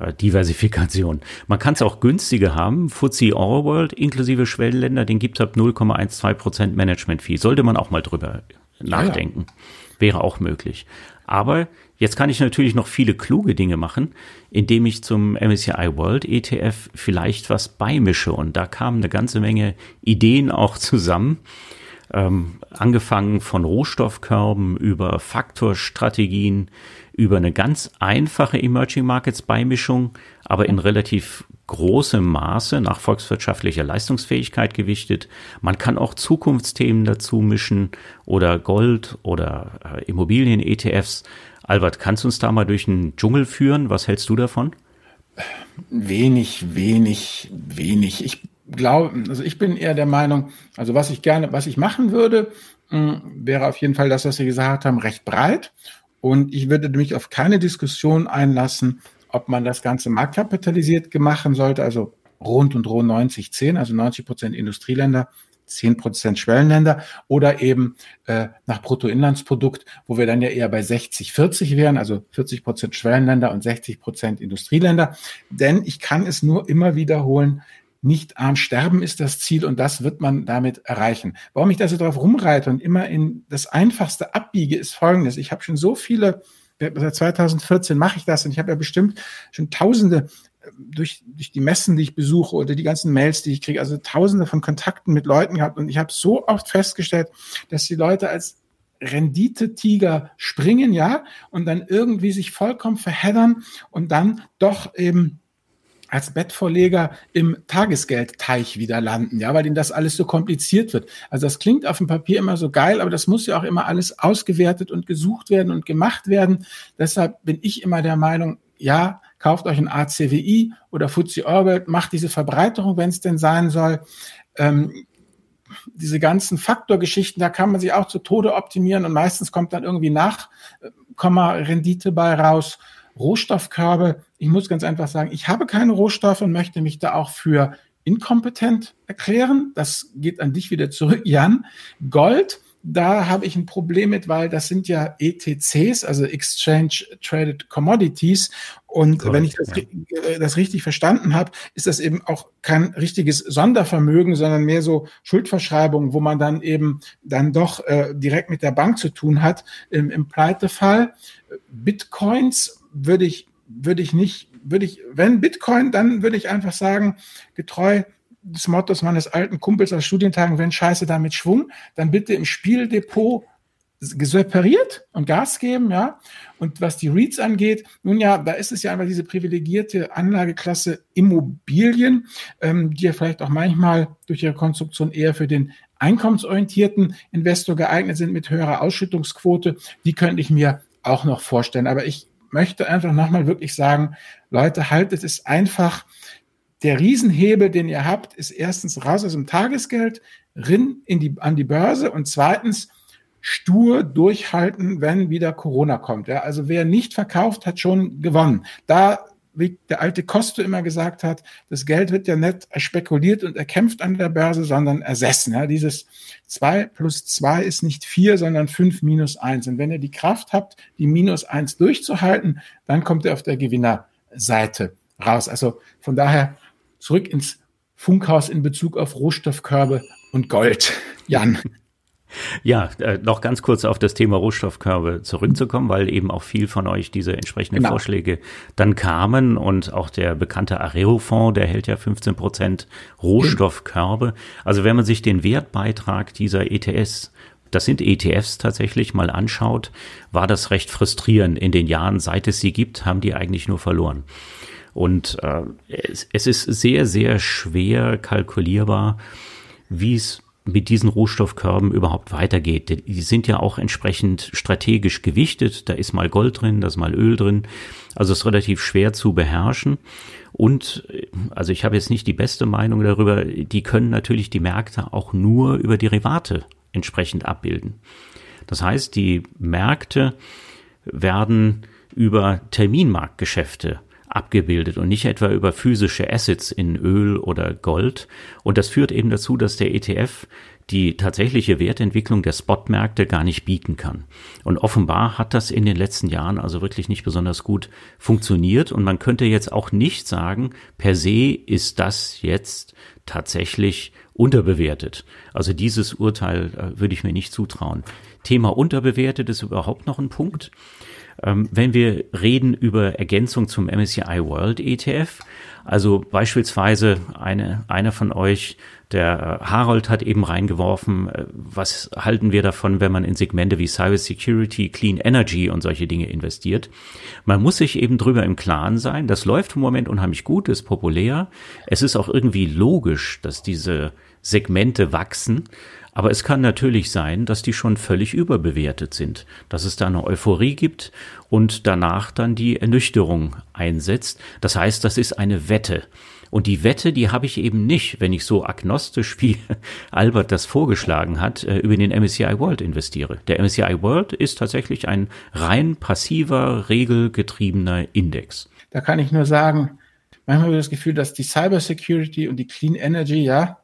S1: äh, Diversifikation. Man kann es auch günstiger haben. FTSE All World inklusive Schwellenländer, den gibt es ab 0,12 Prozent Management Fee. Sollte man auch mal drüber nachdenken. Ja, ja. Wäre auch möglich. Aber jetzt kann ich natürlich noch viele kluge Dinge machen, indem ich zum MSCI World ETF vielleicht was beimische. Und da kamen eine ganze Menge Ideen auch zusammen ähm, angefangen von Rohstoffkörben über Faktorstrategien, über eine ganz einfache Emerging Markets Beimischung, aber in relativ großem Maße nach volkswirtschaftlicher Leistungsfähigkeit gewichtet. Man kann auch Zukunftsthemen dazu mischen oder Gold oder äh, Immobilien-ETFs. Albert, kannst du uns da mal durch den Dschungel führen? Was hältst du davon?
S2: Wenig, wenig, wenig. Ich glaube, also ich bin eher der Meinung, also was ich gerne, was ich machen würde, hm, wäre auf jeden Fall das, was Sie gesagt haben, recht breit. Und ich würde mich auf keine Diskussion einlassen, ob man das Ganze marktkapitalisiert machen sollte, also rund und rund 90, 10, also 90 Prozent Industrieländer, 10 Prozent Schwellenländer oder eben äh, nach Bruttoinlandsprodukt, wo wir dann ja eher bei 60, 40 wären, also 40 Prozent Schwellenländer und 60 Prozent Industrieländer. Denn ich kann es nur immer wiederholen, nicht arm sterben ist das Ziel und das wird man damit erreichen. Warum ich da so drauf rumreite und immer in das Einfachste abbiege, ist folgendes. Ich habe schon so viele, seit 2014 mache ich das und ich habe ja bestimmt schon tausende äh, durch, durch die Messen, die ich besuche oder die ganzen Mails, die ich kriege, also tausende von Kontakten mit Leuten gehabt und ich habe so oft festgestellt, dass die Leute als Renditetiger springen, ja, und dann irgendwie sich vollkommen verheddern und dann doch eben als Bettvorleger im Tagesgeldteich wieder landen, ja, weil ihnen das alles so kompliziert wird. Also das klingt auf dem Papier immer so geil, aber das muss ja auch immer alles ausgewertet und gesucht werden und gemacht werden. Deshalb bin ich immer der Meinung, ja, kauft euch ein ACWI oder FTSE Orbit, macht diese Verbreiterung, wenn es denn sein soll. Ähm, diese ganzen Faktorgeschichten, da kann man sich auch zu Tode optimieren und meistens kommt dann irgendwie nach, Komma, Rendite bei raus. Rohstoffkörbe, ich muss ganz einfach sagen, ich habe keine Rohstoffe und möchte mich da auch für inkompetent erklären. Das geht an dich wieder zurück, Jan. Gold, da habe ich ein Problem mit, weil das sind ja ETCs, also Exchange Traded Commodities. Und Correct, wenn ich das, ja. Äh, das, richtig verstanden habe, ist das eben auch kein richtiges Sondervermögen, sondern mehr so Schuldverschreibungen, wo man dann eben dann doch äh, direkt mit der Bank zu tun hat im, im Pleitefall. Bitcoins würde ich, würde ich nicht, würde ich, wenn Bitcoin, dann würde ich einfach sagen, getreu des Mottos meines alten Kumpels aus Studientagen, wenn Scheiße damit Schwung, dann bitte im Spieldepot separiert und Gas geben, ja. Und was die REITs angeht, nun ja, da ist es ja einfach diese privilegierte Anlageklasse Immobilien, ähm, die ja vielleicht auch manchmal durch ihre Konstruktion eher für den einkommensorientierten Investor geeignet sind mit höherer Ausschüttungsquote. Die könnte ich mir auch noch vorstellen. Aber ich möchte einfach nochmal wirklich sagen, Leute, haltet es einfach. Der Riesenhebel, den ihr habt, ist erstens raus aus dem Tagesgeld, rin in die, an die Börse und zweitens stur durchhalten, wenn wieder Corona kommt. Ja, also wer nicht verkauft, hat schon gewonnen. Da der alte Koste immer gesagt hat, das Geld wird ja nicht spekuliert und erkämpft an der Börse, sondern ersessen. Ja, dieses zwei plus zwei ist nicht vier, sondern fünf minus eins. Und wenn ihr die Kraft habt, die minus eins durchzuhalten, dann kommt ihr auf der Gewinnerseite raus. Also von daher zurück ins Funkhaus in Bezug auf Rohstoffkörbe und Gold. Jan.
S1: Ja, äh, noch ganz kurz auf das Thema Rohstoffkörbe zurückzukommen, weil eben auch viel von euch diese entsprechenden genau. Vorschläge dann kamen und auch der bekannte Areo-Fonds, der hält ja 15 Prozent Rohstoffkörbe. Also wenn man sich den Wertbeitrag dieser ETS das sind ETFs tatsächlich mal anschaut, war das recht frustrierend. In den Jahren, seit es sie gibt, haben die eigentlich nur verloren. Und äh, es, es ist sehr, sehr schwer kalkulierbar, wie es mit diesen Rohstoffkörben überhaupt weitergeht. Die sind ja auch entsprechend strategisch gewichtet. Da ist mal Gold drin, da ist mal Öl drin. Also es ist relativ schwer zu beherrschen. Und also ich habe jetzt nicht die beste Meinung darüber, die können natürlich die Märkte auch nur über Derivate entsprechend abbilden. Das heißt, die Märkte werden über Terminmarktgeschäfte abgebildet und nicht etwa über physische Assets in Öl oder Gold. Und das führt eben dazu, dass der ETF die tatsächliche Wertentwicklung der Spotmärkte gar nicht bieten kann. Und offenbar hat das in den letzten Jahren also wirklich nicht besonders gut funktioniert. Und man könnte jetzt auch nicht sagen, per se ist das jetzt tatsächlich unterbewertet. Also dieses Urteil äh, würde ich mir nicht zutrauen. Thema unterbewertet ist überhaupt noch ein Punkt. Ähm, wenn wir reden über Ergänzung zum MSCI World ETF, also beispielsweise eine, einer von euch, der äh, Harold hat eben reingeworfen, äh, was halten wir davon, wenn man in Segmente wie Cyber Security, Clean Energy und solche Dinge investiert. Man muss sich eben drüber im Klaren sein, das läuft im Moment unheimlich gut, ist populär. Es ist auch irgendwie logisch, dass diese Segmente wachsen. Aber es kann natürlich sein, dass die schon völlig überbewertet sind, dass es da eine Euphorie gibt und danach dann die Ernüchterung einsetzt. Das heißt, das ist eine Wette. Und die Wette, die habe ich eben nicht, wenn ich so agnostisch, wie Albert das vorgeschlagen hat, äh, über den MSCI World investiere. Der MSCI World ist tatsächlich ein rein passiver, regelgetriebener Index.
S2: Da kann ich nur sagen, manchmal habe ich das Gefühl, dass die Cyber Security und die Clean Energy, ja,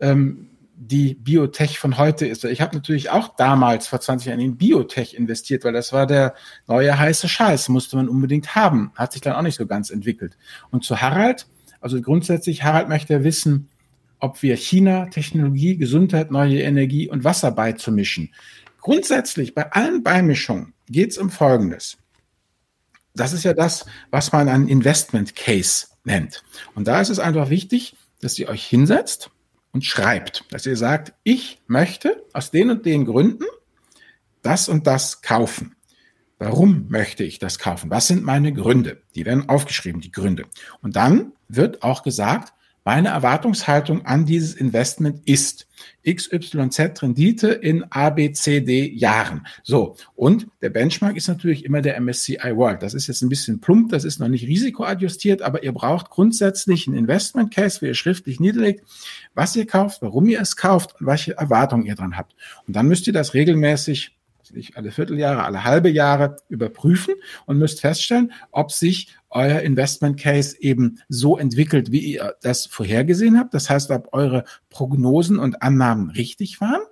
S2: ähm, die Biotech von heute ist. Ich habe natürlich auch damals vor 20 Jahren in Biotech investiert, weil das war der neue heiße Scheiß, musste man unbedingt haben. Hat sich dann auch nicht so ganz entwickelt. Und zu Harald, also grundsätzlich, Harald möchte wissen, ob wir China, Technologie, Gesundheit, neue Energie und Wasser beizumischen. Grundsätzlich bei allen Beimischungen geht es um Folgendes. Das ist ja das, was man einen Investment Case nennt. Und da ist es einfach wichtig, dass ihr euch hinsetzt und schreibt, dass ihr sagt, ich möchte aus den und den Gründen das und das kaufen. Warum möchte ich das kaufen? Was sind meine Gründe? Die werden aufgeschrieben, die Gründe. Und dann wird auch gesagt, meine Erwartungshaltung an dieses Investment ist XYZ Rendite in ABCD Jahren. So. Und der Benchmark ist natürlich immer der MSCI World. Das ist jetzt ein bisschen plump, das ist noch nicht risikoadjustiert, aber ihr braucht grundsätzlich einen Investment Case, wo ihr schriftlich niederlegt, was ihr kauft, warum ihr es kauft und welche Erwartungen ihr dran habt. Und dann müsst ihr das regelmäßig nicht alle Vierteljahre, alle halbe Jahre überprüfen und müsst feststellen, ob sich euer Investment Case eben so entwickelt, wie ihr das vorhergesehen habt. Das heißt, ob eure Prognosen und Annahmen richtig waren.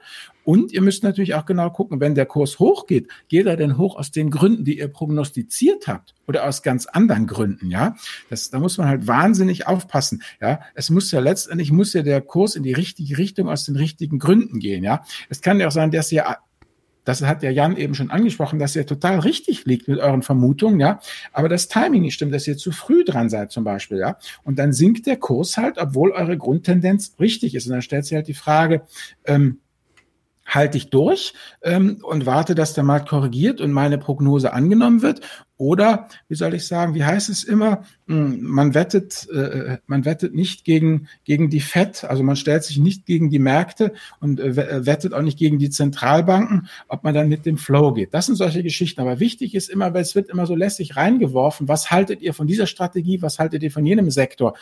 S2: Und ihr müsst natürlich auch genau gucken, wenn der Kurs hochgeht, geht er denn hoch aus den Gründen, die ihr prognostiziert habt oder aus ganz anderen Gründen, ja? Das, da muss man halt wahnsinnig aufpassen, ja? Es muss ja letztendlich, muss ja der Kurs in die richtige Richtung aus den richtigen Gründen gehen, ja? Es kann ja auch sein, dass ihr das hat der Jan eben schon angesprochen, dass ihr total richtig liegt mit euren Vermutungen, ja. Aber das Timing nicht stimmt, dass ihr zu früh dran seid zum Beispiel, ja. Und dann sinkt der Kurs halt, obwohl eure Grundtendenz richtig ist. Und dann stellt sich halt die Frage, ähm, halte ich durch ähm, und warte, dass der Markt korrigiert und meine Prognose angenommen wird? Oder, wie soll ich sagen, wie heißt es immer, hm, man wettet, äh, man wettet nicht gegen, gegen die FED, also man stellt sich nicht gegen die Märkte und äh, äh, wettet auch nicht gegen die Zentralbanken, ob man dann mit dem Flow geht. Das sind solche Geschichten. Aber wichtig ist immer, weil es wird immer so lässig reingeworfen, was haltet ihr von dieser Strategie, was haltet ihr von jenem Sektor?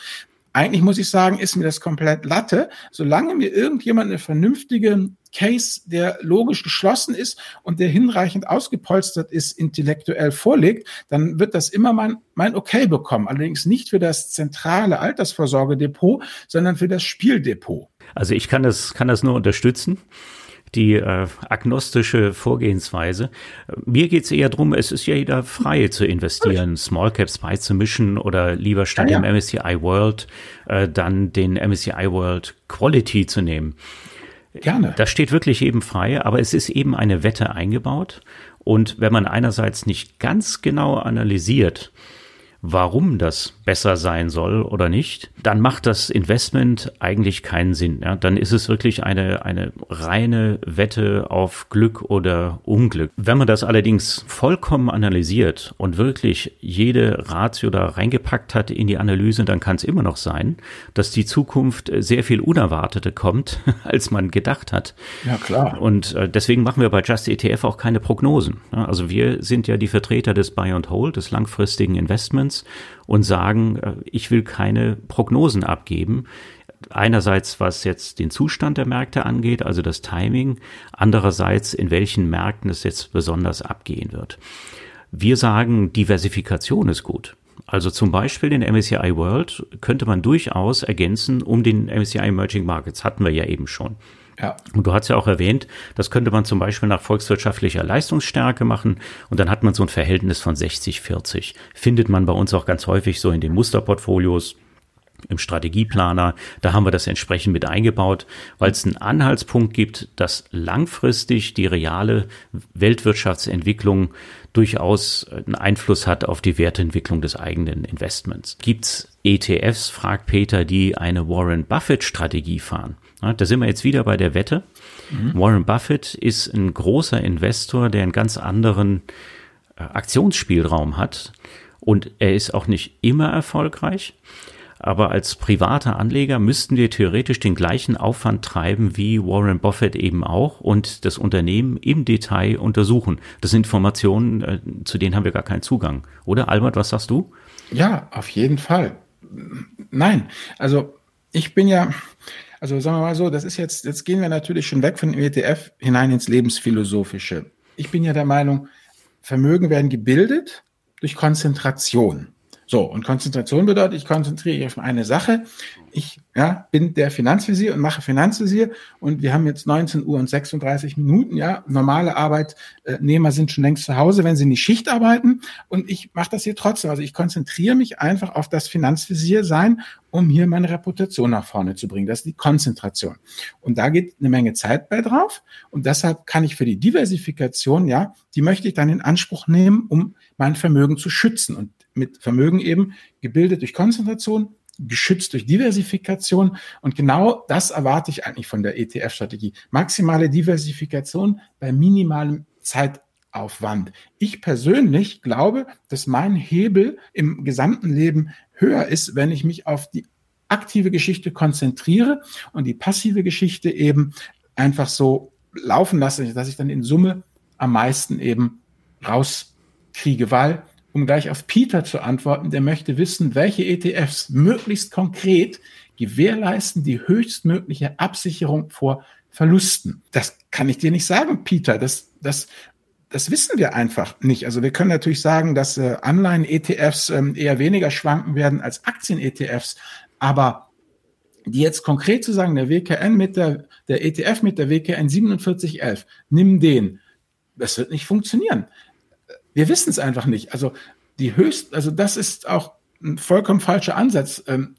S2: Eigentlich muss ich sagen, ist mir das komplett Latte. Solange mir irgendjemand eine vernünftige Case, der logisch geschlossen ist und der hinreichend ausgepolstert ist, intellektuell vorlegt, dann wird das immer mein, mein Okay bekommen. Allerdings nicht für das zentrale Altersvorsorgedepot, sondern für das Spieldepot.
S1: Also ich kann das, kann das nur unterstützen die äh, agnostische Vorgehensweise. Mir geht's eher drum, es ist ja jeder frei zu investieren, Small Caps beizumischen oder lieber statt ja, ja. dem MSCI World äh, dann den MSCI World Quality zu nehmen. Gerne. Das steht wirklich eben frei, aber es ist eben eine Wette eingebaut. Und wenn man einerseits nicht ganz genau analysiert, warum das besser sein soll oder nicht, dann macht das Investment eigentlich keinen Sinn. Ja? Dann ist es wirklich eine, eine reine Wette auf Glück oder Unglück. Wenn man das allerdings vollkommen analysiert und wirklich jede Ratio da reingepackt hat in die Analyse, dann kann es immer noch sein, dass die Zukunft sehr viel Unerwartete kommt, als man gedacht hat.
S2: Ja, klar.
S1: Und äh, deswegen machen wir bei Just ETF auch keine Prognosen. Also wir sind ja die Vertreter des Buy and Hold, des langfristigen Investments und sagen, äh, ich will keine Prognosen abgeben. Einerseits, was jetzt den Zustand der Märkte angeht, also das Timing, andererseits, in welchen Märkten es jetzt besonders abgehen wird. Wir sagen, Diversifikation ist gut. Also zum Beispiel den MSCI World könnte man durchaus ergänzen um den MSCI Emerging Markets, hatten wir ja eben schon. Ja. Und du hast ja auch erwähnt, das könnte man zum Beispiel nach volkswirtschaftlicher Leistungsstärke machen und dann hat man so ein Verhältnis von 60-40. Findet man bei uns auch ganz häufig so in den Musterportfolios im Strategieplaner. Da haben wir das entsprechend mit eingebaut, weil es einen Anhaltspunkt gibt, dass langfristig die reale Weltwirtschaftsentwicklung durchaus einen Einfluss hat auf die Wertentwicklung des eigenen Investments. Gibt's ETFs, fragt Peter, die eine Warren Buffett Strategie fahren? Da sind wir jetzt wieder bei der Wette. Mhm. Warren Buffett ist ein großer Investor, der einen ganz anderen äh, Aktionsspielraum hat. Und er ist auch nicht immer erfolgreich. Aber als privater Anleger müssten wir theoretisch den gleichen Aufwand treiben wie Warren Buffett eben auch und das Unternehmen im Detail untersuchen. Das sind Informationen, äh, zu denen haben wir gar keinen Zugang. Oder Albert, was sagst du?
S2: Ja, auf jeden Fall. Nein, also ich bin ja, also sagen wir mal so, das ist jetzt, jetzt gehen wir natürlich schon weg von dem ETF hinein ins Lebensphilosophische. Ich bin ja der Meinung, Vermögen werden gebildet durch Konzentration. So, und Konzentration bedeutet, ich konzentriere mich auf eine Sache. Ich ja, bin der Finanzvisier und mache Finanzvisier und wir haben jetzt 19 Uhr und 36 Minuten. Ja, normale Arbeitnehmer sind schon längst zu Hause, wenn sie nicht Schicht arbeiten und ich mache das hier trotzdem. Also ich konzentriere mich einfach auf das Finanzvisier sein, um hier meine Reputation nach vorne zu bringen. Das ist die Konzentration. Und da geht eine Menge Zeit bei drauf und deshalb kann ich für die Diversifikation, ja, die möchte ich dann in Anspruch nehmen, um mein Vermögen zu schützen und mit Vermögen eben gebildet durch Konzentration, geschützt durch Diversifikation. Und genau das erwarte ich eigentlich von der ETF-Strategie. Maximale Diversifikation bei minimalem Zeitaufwand. Ich persönlich glaube, dass mein Hebel im gesamten Leben höher ist, wenn ich mich auf die aktive Geschichte konzentriere und die passive Geschichte eben einfach so laufen lasse, dass ich dann in Summe am meisten eben rauskriege, weil um gleich auf Peter zu antworten, der möchte wissen, welche ETFs möglichst konkret gewährleisten die höchstmögliche Absicherung vor Verlusten. Das kann ich dir nicht sagen, Peter. Das, das, das wissen wir einfach nicht. Also wir können natürlich sagen, dass äh, Anleihen-ETFs ähm, eher weniger schwanken werden als Aktien-ETFs, aber die jetzt konkret zu sagen, der WKN mit der, der ETF mit der WKN 4711, nimm den. Das wird nicht funktionieren. Wir wissen es einfach nicht. Also die höchst, also das ist auch ein vollkommen falscher Ansatz. Ähm,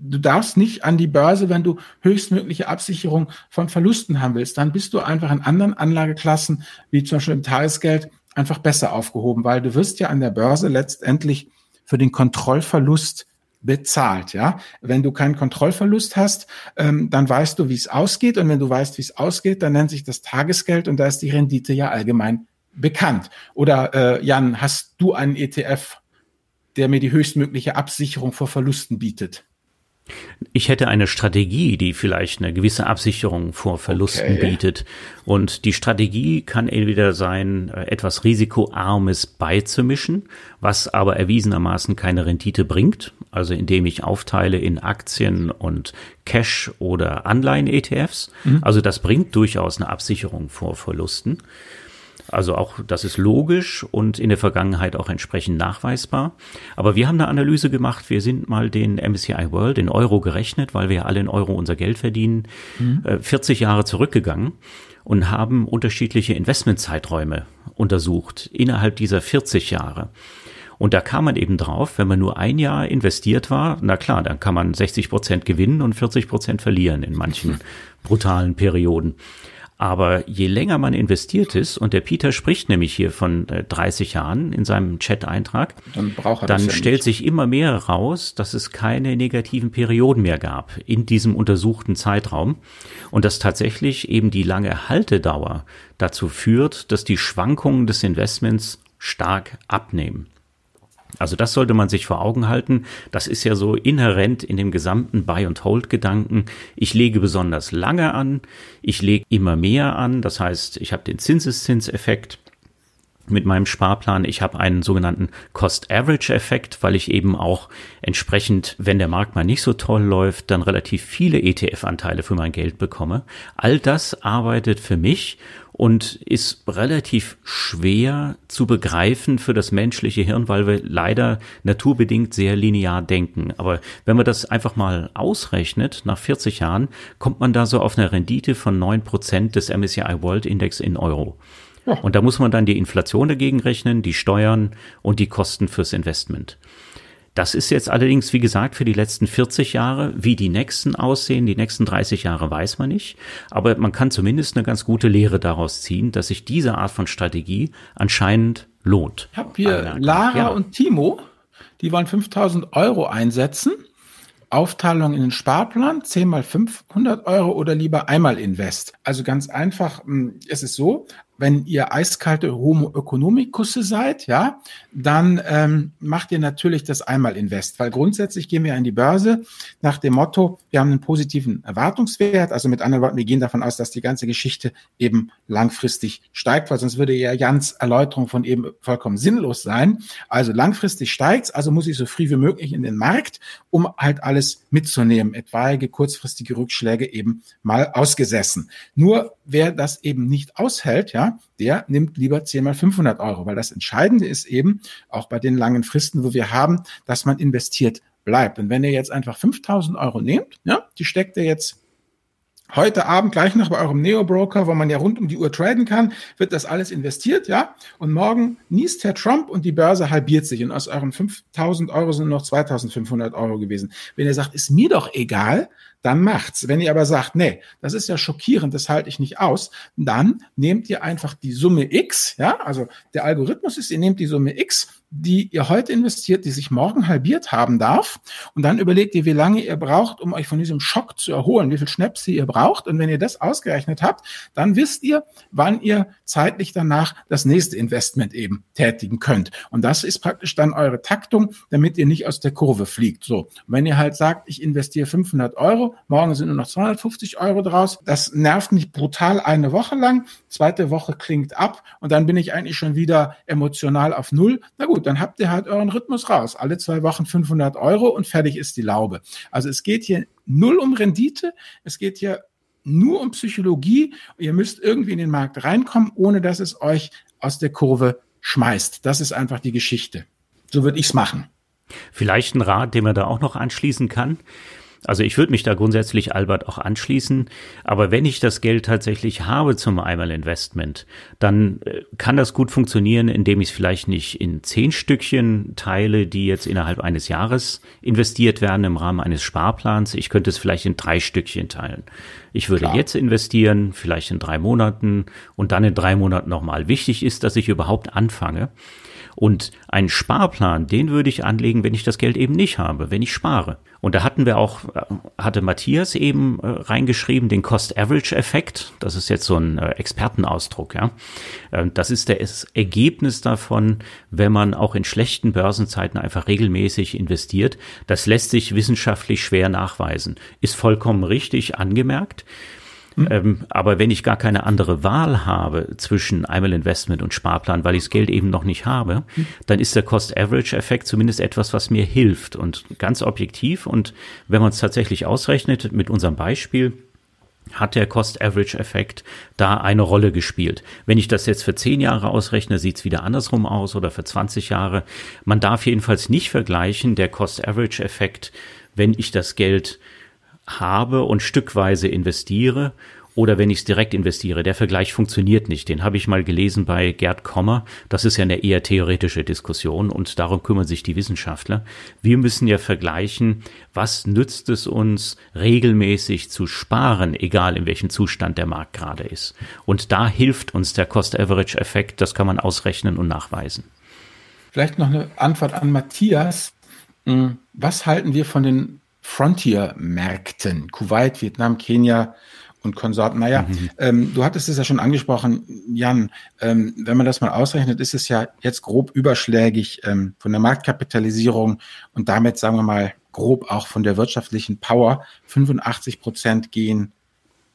S2: du darfst nicht an die Börse, wenn du höchstmögliche Absicherung von Verlusten haben willst. Dann bist du einfach in anderen Anlageklassen, wie zum Beispiel im Tagesgeld, einfach besser aufgehoben, weil du wirst ja an der Börse letztendlich für den Kontrollverlust bezahlt, ja. Wenn du keinen Kontrollverlust hast, ähm, dann weißt du, wie es ausgeht. Und wenn du weißt, wie es ausgeht, dann nennt sich das Tagesgeld und da ist die Rendite ja allgemein bekannt. Oder äh, Jan, hast du einen ETF, der mir die höchstmögliche Absicherung vor Verlusten bietet?
S1: Ich hätte eine Strategie, die vielleicht eine gewisse Absicherung vor Verlusten okay. bietet. Und die Strategie kann entweder sein, äh, etwas risikoarmes beizumischen, was aber erwiesenermaßen keine Rendite bringt. Also indem ich aufteile in Aktien und Cash oder Anleihen-ETFs. Mhm. Also das bringt durchaus eine Absicherung vor Verlusten. Also auch, das ist logisch und in der Vergangenheit auch entsprechend nachweisbar. Aber wir haben eine Analyse gemacht. Wir sind mal den MSCI World in Euro gerechnet, weil wir ja alle in Euro unser Geld verdienen, mhm. 40 äh, Jahre zurückgegangen und haben unterschiedliche Investmentzeiträume untersucht innerhalb dieser 40 Jahre. Und da kam man eben drauf, wenn man nur ein Jahr investiert war, na klar, dann kann man 60 Prozent gewinnen und 40 Prozent verlieren in manchen brutalen Perioden. Aber je länger man investiert ist, und der Peter spricht nämlich hier von 30 äh, Jahren in seinem Chat-Eintrag, dann, dann ja stellt nicht. sich immer mehr raus, dass es keine negativen Perioden mehr gab in diesem untersuchten Zeitraum und dass tatsächlich eben die lange Haltedauer dazu führt, dass die Schwankungen des Investments stark abnehmen. Also das sollte man sich vor Augen halten. Das ist ja so inhärent in dem gesamten Buy and Hold Gedanken. Ich lege besonders lange an, ich lege immer mehr an. Das heißt, ich habe den Zinseszinseffekt mit meinem Sparplan. Ich habe einen sogenannten Cost-Average-Effekt, weil ich eben auch entsprechend, wenn der Markt mal nicht so toll läuft, dann relativ viele ETF-Anteile für mein Geld bekomme. All das arbeitet für mich und ist relativ schwer zu begreifen für das menschliche Hirn, weil wir leider naturbedingt sehr linear denken. Aber wenn man das einfach mal ausrechnet, nach 40 Jahren, kommt man da so auf eine Rendite von neun Prozent des MSCI World Index in Euro. Und da muss man dann die Inflation dagegen rechnen, die Steuern und die Kosten fürs Investment. Das ist jetzt allerdings, wie gesagt, für die letzten 40 Jahre. Wie die nächsten aussehen, die nächsten 30 Jahre weiß man nicht. Aber man kann zumindest eine ganz gute Lehre daraus ziehen, dass sich diese Art von Strategie anscheinend lohnt.
S2: Ich habe hier Lara ja. und Timo, die wollen 5000 Euro einsetzen. Aufteilung in den Sparplan, 10 mal 500 Euro oder lieber einmal Invest. Also ganz einfach, hm, es ist so, wenn ihr eiskalte Homo economicus seid, ja, dann ähm, macht ihr natürlich das einmal Invest, weil grundsätzlich gehen wir an die Börse nach dem Motto, wir haben einen positiven Erwartungswert, also mit anderen Worten, wir gehen davon aus, dass die ganze Geschichte eben langfristig steigt, weil sonst würde ja Jans Erläuterung von eben vollkommen sinnlos sein. Also langfristig steigt also muss ich so früh wie möglich in den Markt, um halt alles mitzunehmen, etwaige kurzfristige Rückschläge eben mal ausgesessen. Nur wer das eben nicht aushält, ja, der nimmt lieber 10 mal 500 Euro, weil das Entscheidende ist eben, auch bei den langen Fristen, wo wir haben, dass man investiert bleibt. Und wenn ihr jetzt einfach 5000 Euro nehmt, ja, die steckt ihr jetzt heute Abend gleich noch bei eurem Neo-Broker, wo man ja rund um die Uhr traden kann, wird das alles investiert, ja. Und morgen niest Herr Trump und die Börse halbiert sich und aus euren 5000 Euro sind noch 2500 Euro gewesen. Wenn ihr sagt, ist mir doch egal, dann macht's. Wenn ihr aber sagt, nee, das ist ja schockierend, das halte ich nicht aus, dann nehmt ihr einfach die Summe X, ja, also der Algorithmus ist, ihr nehmt die Summe X die ihr heute investiert, die sich morgen halbiert haben darf. Und dann überlegt ihr, wie lange ihr braucht, um euch von diesem Schock zu erholen, wie viel Schnäpse ihr braucht. Und wenn ihr das ausgerechnet habt, dann wisst ihr, wann ihr zeitlich danach das nächste Investment eben tätigen könnt. Und das ist praktisch dann eure Taktung, damit ihr nicht aus der Kurve fliegt. So. Und wenn ihr halt sagt, ich investiere 500 Euro, morgen sind nur noch 250 Euro draus, das nervt mich brutal eine Woche lang. Zweite Woche klingt ab und dann bin ich eigentlich schon wieder emotional auf Null. Na gut, gut, dann habt ihr halt euren Rhythmus raus. Alle zwei Wochen 500 Euro und fertig ist die Laube. Also es geht hier null um Rendite, es geht hier nur um Psychologie. Ihr müsst irgendwie in den Markt reinkommen, ohne dass es euch aus der Kurve schmeißt. Das ist einfach die Geschichte. So würde ich es machen.
S1: Vielleicht ein Rat, den man da auch noch anschließen kann. Also ich würde mich da grundsätzlich Albert auch anschließen, aber wenn ich das Geld tatsächlich habe zum Einmal-Investment, dann äh, kann das gut funktionieren, indem ich es vielleicht nicht in zehn Stückchen teile, die jetzt innerhalb eines Jahres investiert werden im Rahmen eines Sparplans. Ich könnte es vielleicht in drei Stückchen teilen. Ich würde Klar. jetzt investieren, vielleicht in drei Monaten und dann in drei Monaten nochmal. Wichtig ist, dass ich überhaupt anfange. Und einen Sparplan, den würde ich anlegen, wenn ich das Geld eben nicht habe, wenn ich spare. Und da hatten wir auch, äh, hatte Matthias eben äh, reingeschrieben, den Cost-Average-Effekt. Das ist jetzt so ein äh, Expertenausdruck, ja. Äh, das ist das Ergebnis davon, wenn man auch in schlechten Börsenzeiten einfach regelmäßig investiert. Das lässt sich wissenschaftlich schwer nachweisen. Ist vollkommen richtig angemerkt. Hm. Ähm, aber wenn ich gar keine andere Wahl habe zwischen einmal Investment und Sparplan, weil ich das Geld eben noch nicht habe, hm. dann ist der Cost-Average-Effekt zumindest etwas, was mir hilft und ganz objektiv. Und wenn man es tatsächlich ausrechnet mit unserem Beispiel, hat der Cost-Average-Effekt da eine Rolle gespielt. Wenn ich das jetzt für zehn Jahre ausrechne, sieht es wieder andersrum aus oder für 20 Jahre. Man darf jedenfalls nicht vergleichen, der Cost-Average-Effekt, wenn ich das Geld habe und stückweise investiere oder wenn ich es direkt investiere. Der Vergleich funktioniert nicht. Den habe ich mal gelesen bei Gerd Kommer. Das ist ja eine eher theoretische Diskussion und darum kümmern sich die Wissenschaftler. Wir müssen ja vergleichen, was nützt es uns regelmäßig zu sparen, egal in welchem Zustand der Markt gerade ist. Und da hilft uns der Cost-Average-Effekt. Das kann man ausrechnen und nachweisen.
S2: Vielleicht noch eine Antwort an Matthias. Hm, was halten wir von den Frontier-Märkten, Kuwait, Vietnam, Kenia und Konsorten. Naja, mhm. ähm, du hattest es ja schon angesprochen, Jan, ähm, wenn man das mal ausrechnet, ist es ja jetzt grob überschlägig ähm, von der Marktkapitalisierung und damit, sagen wir mal, grob auch von der wirtschaftlichen Power. 85 Prozent gehen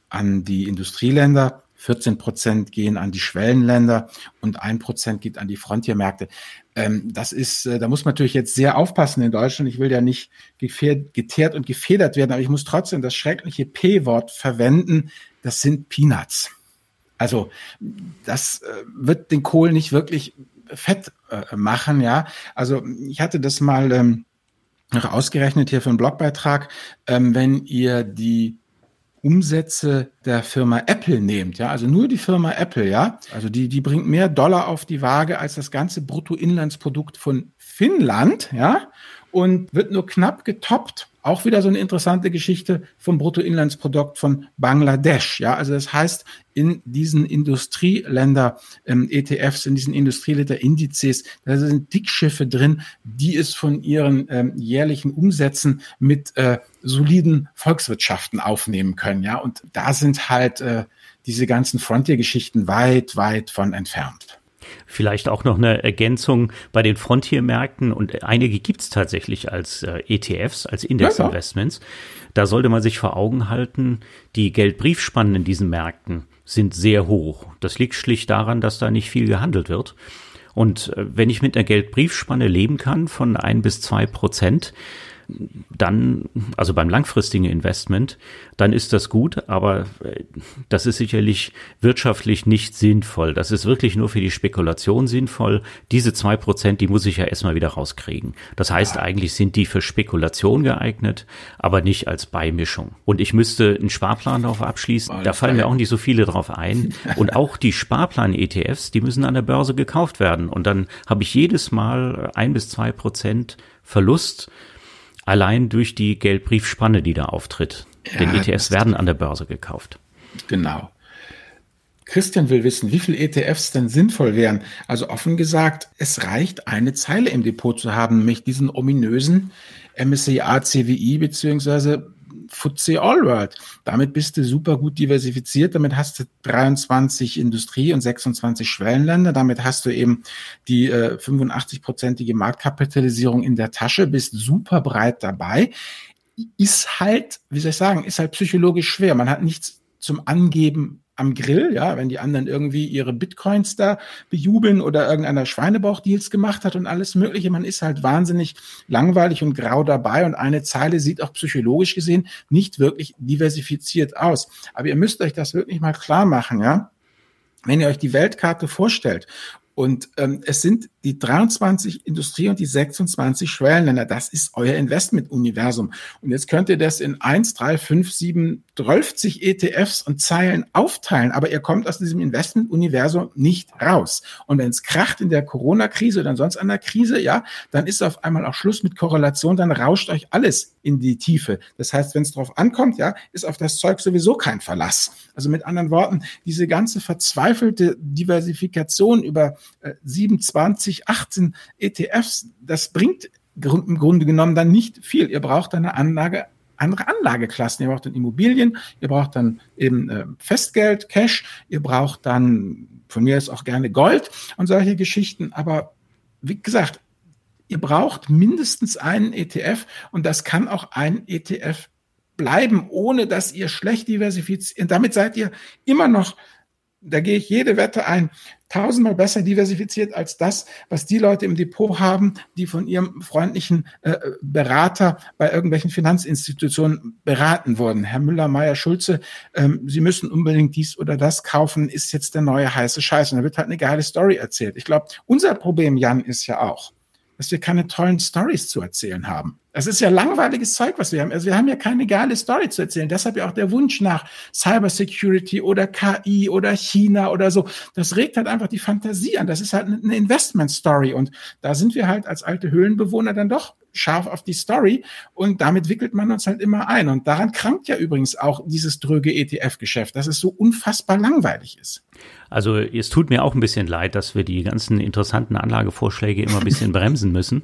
S2: an die Industrieländer, 14 Prozent gehen an die Schwellenländer und ein Prozent geht an die Frontiermärkte. Ähm, das ist, äh, da muss man natürlich jetzt sehr aufpassen in Deutschland. Ich will ja nicht geteert und gefedert werden, aber ich muss trotzdem das schreckliche P-Wort verwenden. Das sind Peanuts. Also das äh, wird den Kohl nicht wirklich fett äh, machen, ja. Also ich hatte das mal ähm, ausgerechnet hier für einen Blogbeitrag, ähm, wenn ihr die Umsätze der Firma Apple nehmt, ja, also nur die Firma Apple, ja, also die, die bringt mehr Dollar auf die Waage als das ganze Bruttoinlandsprodukt von Finnland, ja, und wird nur knapp getoppt auch wieder so eine interessante Geschichte vom Bruttoinlandsprodukt von Bangladesch. Ja, also das heißt, in diesen Industrieländer ähm, ETFs, in diesen Industrieländer-Indizes, da sind Dickschiffe drin, die es von ihren ähm, jährlichen Umsätzen mit äh, soliden Volkswirtschaften aufnehmen können. Ja, und da sind halt äh, diese ganzen Frontier-Geschichten weit, weit von entfernt.
S1: Vielleicht auch noch eine Ergänzung bei den Frontiermärkten und einige gibt es tatsächlich als äh, ETFs, als Indexinvestments. Da sollte man sich vor Augen halten, die Geldbriefspannen in diesen Märkten sind sehr hoch. Das liegt schlicht daran, dass da nicht viel gehandelt wird. Und äh, wenn ich mit einer Geldbriefspanne leben kann von ein bis zwei Prozent, dann, also beim langfristigen Investment, dann ist das gut, aber äh, das ist sicherlich wirtschaftlich nicht sinnvoll. Das ist wirklich nur für die Spekulation sinnvoll. Diese zwei Prozent, die muss ich ja erstmal wieder rauskriegen. Das heißt, eigentlich sind die für Spekulation geeignet, aber nicht als Beimischung. Und ich müsste einen Sparplan darauf abschließen. Da fallen mir auch nicht so viele drauf ein. Und auch die Sparplan-ETFs, die müssen an der Börse gekauft werden. Und dann habe ich jedes Mal ein bis zwei Prozent Verlust allein durch die Geldbriefspanne, die da auftritt. Ja, Denn ETFs werden an der Börse gekauft.
S2: Genau. Christian will wissen, wie viele ETFs denn sinnvoll wären. Also offen gesagt, es reicht, eine Zeile im Depot zu haben, nämlich diesen ominösen MSCI CWI beziehungsweise FTSE Allworld. Damit bist du super gut diversifiziert. Damit hast du 23 Industrie- und 26 Schwellenländer. Damit hast du eben die äh, 85-prozentige Marktkapitalisierung in der Tasche, bist super breit dabei. Ist halt, wie soll ich sagen, ist halt psychologisch schwer. Man hat nichts zum Angeben am Grill, ja, wenn die anderen irgendwie ihre Bitcoins da bejubeln oder irgendeiner Schweinebauchdeals gemacht hat und alles Mögliche. Man ist halt wahnsinnig langweilig und grau dabei und eine Zeile sieht auch psychologisch gesehen nicht wirklich diversifiziert aus. Aber ihr müsst euch das wirklich mal klar machen, ja. Wenn ihr euch die Weltkarte vorstellt und ähm, es sind die 23 Industrie- und die 26 Schwellenländer. Das ist euer Investmentuniversum. Und jetzt könnt ihr das in 1, 3, 5, 7, 12 ETFs und Zeilen aufteilen. Aber ihr kommt aus diesem Investmentuniversum nicht raus. Und wenn es kracht in der Corona-Krise oder sonst einer Krise, ja, dann ist auf einmal auch Schluss mit Korrelation. Dann rauscht euch alles in die Tiefe. Das heißt, wenn es drauf ankommt, ja, ist auf das Zeug sowieso kein Verlass. Also mit anderen Worten, diese ganze verzweifelte Diversifikation über 27, äh, 18 ETFs, das bringt im Grunde genommen dann nicht viel. Ihr braucht eine Anlage, andere Anlageklassen. Ihr braucht dann Immobilien, ihr braucht dann eben äh, Festgeld, Cash, ihr braucht dann von mir ist auch gerne Gold und solche Geschichten. Aber wie gesagt, ihr braucht mindestens einen ETF und das kann auch ein ETF bleiben, ohne dass ihr schlecht diversifiziert. Damit seid ihr immer noch da gehe ich jede Wette ein, tausendmal besser diversifiziert als das, was die Leute im Depot haben, die von ihrem freundlichen äh, Berater bei irgendwelchen Finanzinstitutionen beraten wurden. Herr Müller, Meier, Schulze, ähm, Sie müssen unbedingt dies oder das kaufen, ist jetzt der neue heiße Scheiß. Und da wird halt eine geile Story erzählt. Ich glaube, unser Problem, Jan, ist ja auch, dass wir keine tollen Stories zu erzählen haben. Das ist ja langweiliges Zeug, was wir haben. Also wir haben ja keine geile Story zu erzählen. Deshalb ja auch der Wunsch nach Cybersecurity oder KI oder China oder so. Das regt halt einfach die Fantasie an. Das ist halt eine Investment-Story. Und da sind wir halt als alte Höhlenbewohner dann doch scharf auf die Story und damit wickelt man uns halt immer ein. Und daran krankt ja übrigens auch dieses dröge ETF-Geschäft, dass es so unfassbar langweilig ist.
S1: Also es tut mir auch ein bisschen leid, dass wir die ganzen interessanten Anlagevorschläge immer ein bisschen bremsen müssen.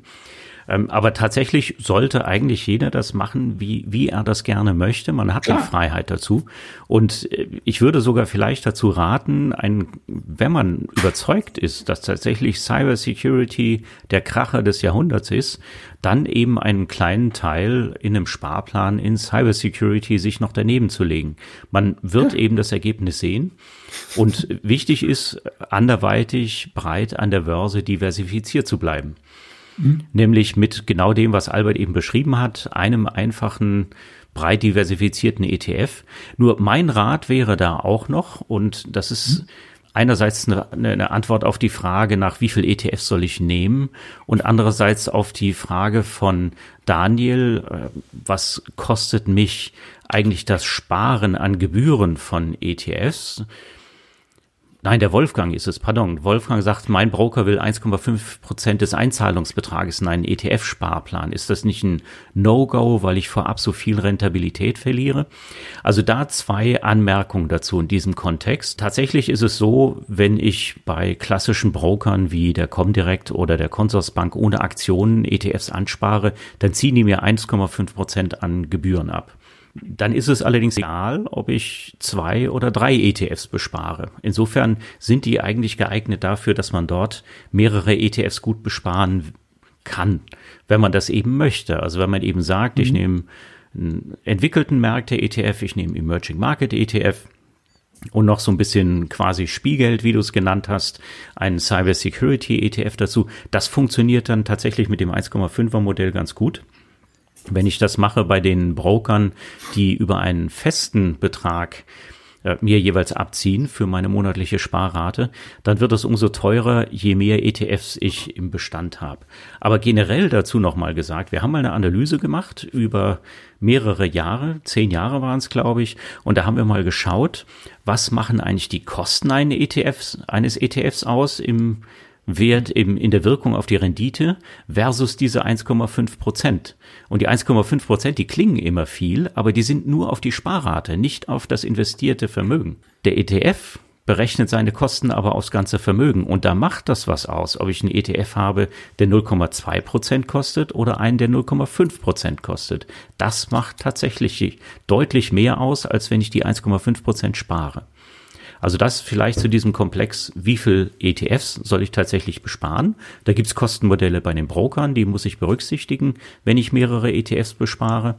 S1: Ähm, aber tatsächlich sollte eigentlich jeder das machen, wie, wie er das gerne möchte. Man hat Klar. die Freiheit dazu. Und äh, ich würde sogar vielleicht dazu raten, ein, wenn man überzeugt ist, dass tatsächlich Cybersecurity der Kracher des Jahrhunderts ist, dann eben einen kleinen Teil in einem Sparplan in Cybersecurity sich noch daneben zu legen. Man wird ja. eben das Ergebnis sehen. Und wichtig ist, anderweitig breit an der Börse diversifiziert zu bleiben. Mhm. Nämlich mit genau dem, was Albert eben beschrieben hat, einem einfachen breit diversifizierten ETF. Nur mein Rat wäre da auch noch, und das ist einerseits eine, eine, Antwort auf die Frage nach, wie viel ETFs soll ich nehmen und andererseits auf die Frage von Daniel, äh, was kostet mich eigentlich das Sparen an Gebühren von ETFs? Nein, der Wolfgang ist es, pardon. Wolfgang sagt, mein Broker will 1,5 Prozent des Einzahlungsbetrages in einen ETF-Sparplan. Ist das nicht ein No-Go, weil ich vorab so viel Rentabilität verliere? Also da zwei Anmerkungen dazu in diesem Kontext. Tatsächlich ist es so, wenn ich bei klassischen Brokern wie der Comdirect oder der Consorsbank ohne Aktionen ETFs anspare, dann ziehen die mir 1,5 Prozent an Gebühren ab. Dann ist es allerdings egal, ob ich zwei oder drei ETFs bespare. Insofern sind die eigentlich geeignet dafür, dass man dort mehrere ETFs gut besparen kann, wenn man das eben möchte. Also wenn man eben sagt, mhm. ich nehme einen entwickelten Märkte ETF, ich nehme Emerging Market ETF, und noch so ein bisschen quasi Spielgeld, wie du es genannt hast, ein Cyber Security ETF dazu. Das funktioniert dann tatsächlich mit dem 1,5er Modell ganz gut. Wenn ich das mache bei den Brokern, die über einen festen Betrag äh, mir jeweils abziehen für meine monatliche Sparrate, dann wird es umso teurer, je mehr ETFs ich im Bestand habe. Aber generell dazu nochmal gesagt, wir haben mal eine Analyse gemacht über mehrere Jahre, zehn Jahre waren es, glaube ich, und da haben wir mal geschaut, was machen eigentlich die Kosten eines ETFs, eines ETFs aus im Wert im, in der Wirkung auf die Rendite versus diese 1,5 Prozent. Und die 1,5 Prozent, die klingen immer viel, aber die sind nur auf die Sparrate, nicht auf das investierte Vermögen. Der ETF berechnet seine Kosten aber aufs ganze Vermögen. Und da macht das was aus, ob ich einen ETF habe, der 0,2 Prozent kostet oder einen, der 0,5 Prozent kostet. Das macht tatsächlich deutlich mehr aus, als wenn ich die 1,5 Prozent spare. Also das vielleicht zu diesem Komplex, wie viel ETFs soll ich tatsächlich besparen? Da gibt's Kostenmodelle bei den Brokern, die muss ich berücksichtigen, wenn ich mehrere ETFs bespare.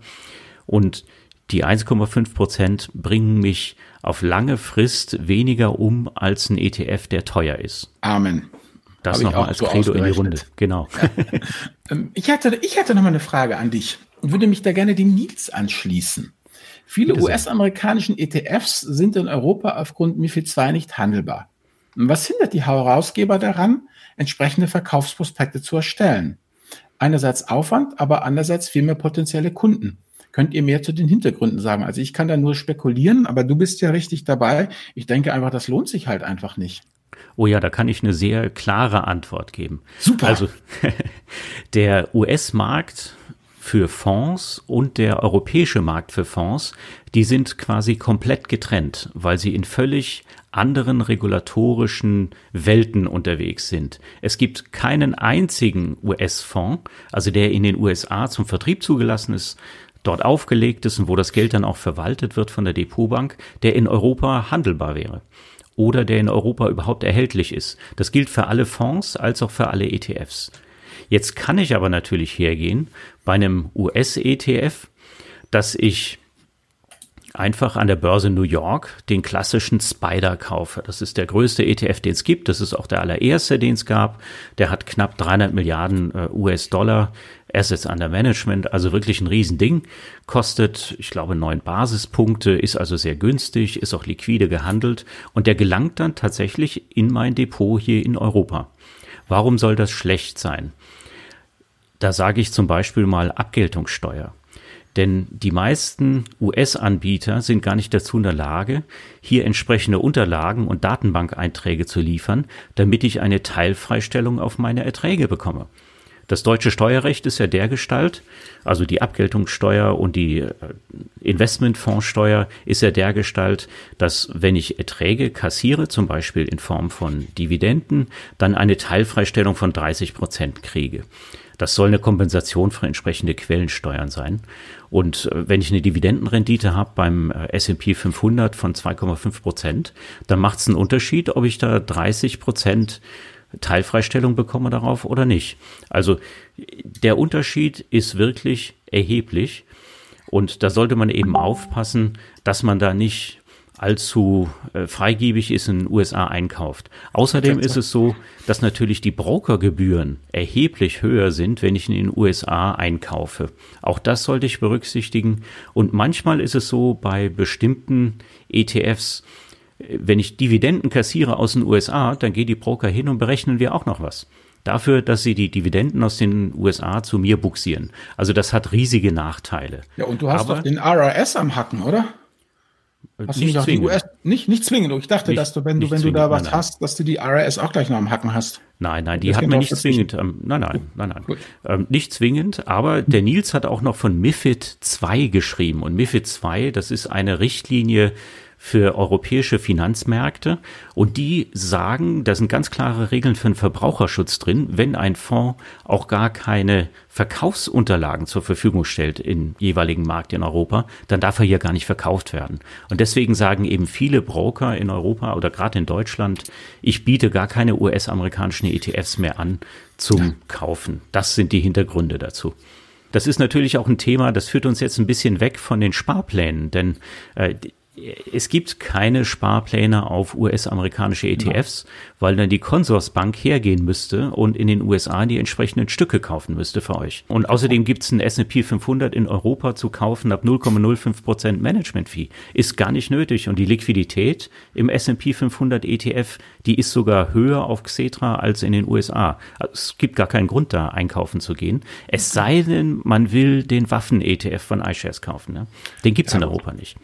S1: Und die 1,5 Prozent bringen mich auf lange Frist weniger um als ein ETF, der teuer ist.
S2: Amen.
S1: Das nochmal als so Credo in die Runde.
S2: Genau. Ähm, ich hatte, ich hatte noch mal eine Frage an dich und würde mich da gerne dem Nils anschließen. Viele US-amerikanischen ETFs sind in Europa aufgrund MIFID II nicht handelbar. Was hindert die Herausgeber daran, entsprechende Verkaufsprospekte zu erstellen? Einerseits Aufwand, aber andererseits viel mehr potenzielle Kunden. Könnt ihr mehr zu den Hintergründen sagen? Also ich kann da nur spekulieren, aber du bist ja richtig dabei. Ich denke einfach, das lohnt sich halt einfach nicht.
S1: Oh ja, da kann ich eine sehr klare Antwort geben.
S2: Super.
S1: Also der US-Markt für Fonds und der europäische Markt für Fonds, die sind quasi komplett getrennt, weil sie in völlig anderen regulatorischen Welten unterwegs sind. Es gibt keinen einzigen US-Fonds, also der in den USA zum Vertrieb zugelassen ist, dort aufgelegt ist und wo das Geld dann auch verwaltet wird von der Depotbank, der in Europa handelbar wäre oder der in Europa überhaupt erhältlich ist. Das gilt für alle Fonds als auch für alle ETFs. Jetzt kann ich aber natürlich hergehen bei einem US-ETF, dass ich einfach an der Börse New York den klassischen Spider kaufe. Das ist der größte ETF, den es gibt. Das ist auch der allererste, den es gab. Der hat knapp 300 Milliarden äh, US-Dollar Assets under Management, also wirklich ein Riesending. Kostet, ich glaube, neun Basispunkte, ist also sehr günstig, ist auch liquide gehandelt und der gelangt dann tatsächlich in mein Depot hier in Europa. Warum soll das schlecht sein? Da sage ich zum Beispiel mal Abgeltungssteuer. Denn die meisten US-Anbieter sind gar nicht dazu in der Lage, hier entsprechende Unterlagen und Datenbankeinträge zu liefern, damit ich eine Teilfreistellung auf meine Erträge bekomme. Das deutsche Steuerrecht ist ja der Gestalt, also die Abgeltungssteuer und die äh, Investmentfondssteuer ist ja der Gestalt, dass wenn ich Erträge kassiere, zum Beispiel in Form von Dividenden, dann eine Teilfreistellung von 30 Prozent kriege. Das soll eine Kompensation für entsprechende Quellensteuern sein. Und äh, wenn ich eine Dividendenrendite habe beim äh, S&P 500 von 2,5 Prozent, dann macht es einen Unterschied, ob ich da 30 Prozent Teilfreistellung bekomme darauf oder nicht. Also der Unterschied ist wirklich erheblich. Und da sollte man eben aufpassen, dass man da nicht allzu äh, freigebig ist in den USA einkauft. Außerdem ist es so, dass natürlich die Brokergebühren erheblich höher sind, wenn ich in den USA einkaufe. Auch das sollte ich berücksichtigen. Und manchmal ist es so bei bestimmten ETFs, äh, wenn ich Dividenden kassiere aus den USA, dann gehen die Broker hin und berechnen wir auch noch was dafür, dass sie die Dividenden aus den USA zu mir buxieren. Also das hat riesige Nachteile.
S2: Ja, und du hast Aber, doch den RRS am Hacken, oder? Hast nicht du zwingend. US, nicht, nicht zwingend. Ich dachte, nicht, dass du, wenn du, wenn zwingend, du da was nein, hast, dass du die RS auch gleich noch am Hacken hast.
S1: Nein, nein, die hat man nicht zwingend. Ähm, nein, nein, nein, nein. Ähm, nicht zwingend, aber der Nils hat auch noch von MIFID 2 geschrieben. Und MIFID 2, das ist eine Richtlinie für europäische Finanzmärkte und die sagen, da sind ganz klare Regeln für den Verbraucherschutz drin, wenn ein Fonds auch gar keine Verkaufsunterlagen zur Verfügung stellt im jeweiligen Markt in Europa, dann darf er hier gar nicht verkauft werden. Und deswegen sagen eben viele Broker in Europa oder gerade in Deutschland, ich biete gar keine US-amerikanischen ETFs mehr an zum Kaufen. Das sind die Hintergründe dazu. Das ist natürlich auch ein Thema, das führt uns jetzt ein bisschen weg von den Sparplänen, denn äh, es gibt keine Sparpläne auf US-amerikanische ETFs, ja. weil dann die Consorsbank hergehen müsste und in den USA die entsprechenden Stücke kaufen müsste für euch. Und außerdem gibt es einen S&P 500 in Europa zu kaufen ab 0,05 Prozent Management-Fee. Ist gar nicht nötig. Und die Liquidität im S&P 500 ETF, die ist sogar höher auf Xetra als in den USA. Also es gibt gar keinen Grund da einkaufen zu gehen. Es sei denn, man will den Waffen-ETF von iShares kaufen. Ne? Den gibt's in Europa nicht.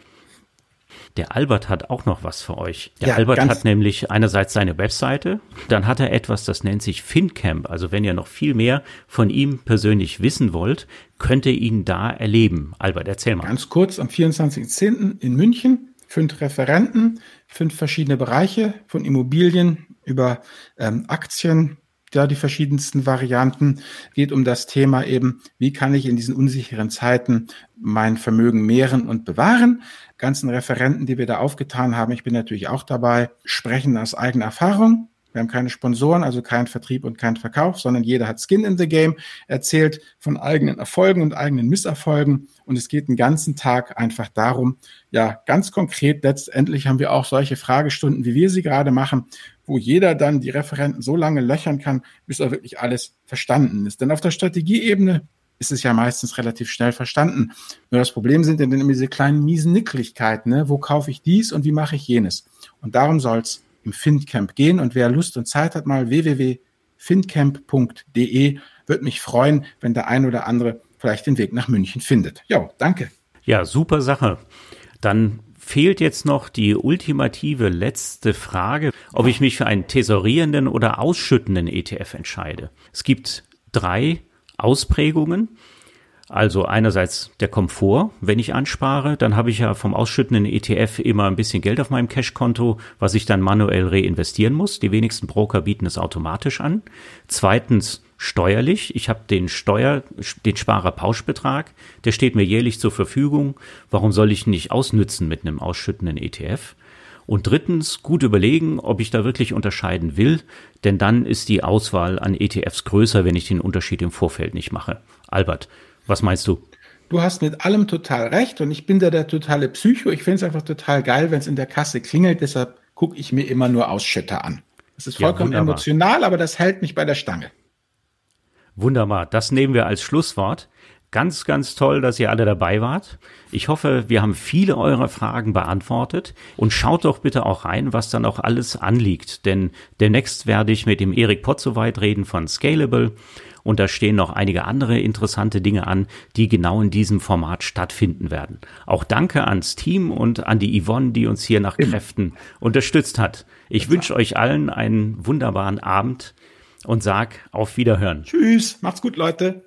S1: Der Albert hat auch noch was für euch. Der ja, Albert hat nämlich einerseits seine Webseite, dann hat er etwas, das nennt sich FinCamp. Also wenn ihr noch viel mehr von ihm persönlich wissen wollt, könnt ihr ihn da erleben. Albert, erzähl mal.
S2: Ganz kurz, am 24.10. in München, fünf Referenten, fünf verschiedene Bereiche von Immobilien über ähm, Aktien, ja, die verschiedensten Varianten. Geht um das Thema eben, wie kann ich in diesen unsicheren Zeiten mein Vermögen mehren und bewahren. Ganzen Referenten, die wir da aufgetan haben, ich bin natürlich auch dabei, sprechen aus eigener Erfahrung. Wir haben keine Sponsoren, also keinen Vertrieb und keinen Verkauf, sondern jeder hat Skin in the Game, erzählt von eigenen Erfolgen und eigenen Misserfolgen. Und es geht den ganzen Tag einfach darum, ja, ganz konkret, letztendlich haben wir auch solche Fragestunden, wie wir sie gerade machen, wo jeder dann die Referenten so lange löchern kann, bis er wirklich alles verstanden ist. Denn auf der Strategieebene ist es ja meistens relativ schnell verstanden. Nur das Problem sind dann immer diese kleinen miesen Nicklichkeiten. Ne? Wo kaufe ich dies und wie mache ich jenes? Und darum soll es im FindCamp gehen. Und wer Lust und Zeit hat, mal www.findcamp.de, wird mich freuen, wenn der ein oder andere vielleicht den Weg nach München findet. Ja, danke.
S1: Ja, super Sache. Dann fehlt jetzt noch die ultimative letzte Frage, ob ich mich für einen tesorierenden oder ausschüttenden ETF entscheide. Es gibt drei Ausprägungen. Also einerseits der Komfort, wenn ich anspare, dann habe ich ja vom ausschüttenden ETF immer ein bisschen Geld auf meinem Cashkonto, was ich dann manuell reinvestieren muss. Die wenigsten Broker bieten es automatisch an. Zweitens steuerlich. Ich habe den Steuer, den Sparerpauschbetrag, der steht mir jährlich zur Verfügung. Warum soll ich ihn nicht ausnützen mit einem ausschüttenden ETF? Und drittens, gut überlegen, ob ich da wirklich unterscheiden will, denn dann ist die Auswahl an ETFs größer, wenn ich den Unterschied im Vorfeld nicht mache. Albert, was meinst du?
S2: Du hast mit allem total recht und ich bin da der totale Psycho. Ich finde es einfach total geil, wenn es in der Kasse klingelt. Deshalb gucke ich mir immer nur Ausschütter an. Das ist vollkommen ja, emotional, aber das hält mich bei der Stange.
S1: Wunderbar, das nehmen wir als Schlusswort. Ganz, ganz toll, dass ihr alle dabei wart. Ich hoffe, wir haben viele eurer Fragen beantwortet und schaut doch bitte auch rein, was dann auch alles anliegt, denn demnächst werde ich mit dem Erik Potzowait reden von Scalable und da stehen noch einige andere interessante Dinge an, die genau in diesem Format stattfinden werden. Auch danke ans Team und an die Yvonne, die uns hier nach Kräften unterstützt hat. Ich wünsche euch allen einen wunderbaren Abend und sag auf Wiederhören.
S2: Tschüss, macht's gut, Leute.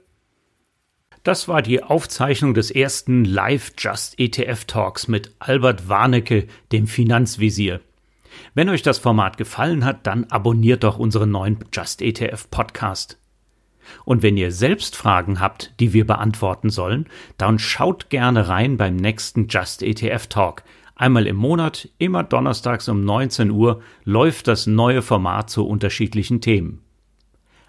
S1: Das war die Aufzeichnung des ersten Live Just ETF Talks mit Albert Warnecke, dem Finanzvisier. Wenn euch das Format gefallen hat, dann abonniert doch unseren neuen Just ETF Podcast. Und wenn ihr selbst Fragen habt, die wir beantworten sollen, dann schaut gerne rein beim nächsten Just ETF Talk. Einmal im Monat, immer donnerstags um 19 Uhr, läuft das neue Format zu unterschiedlichen Themen.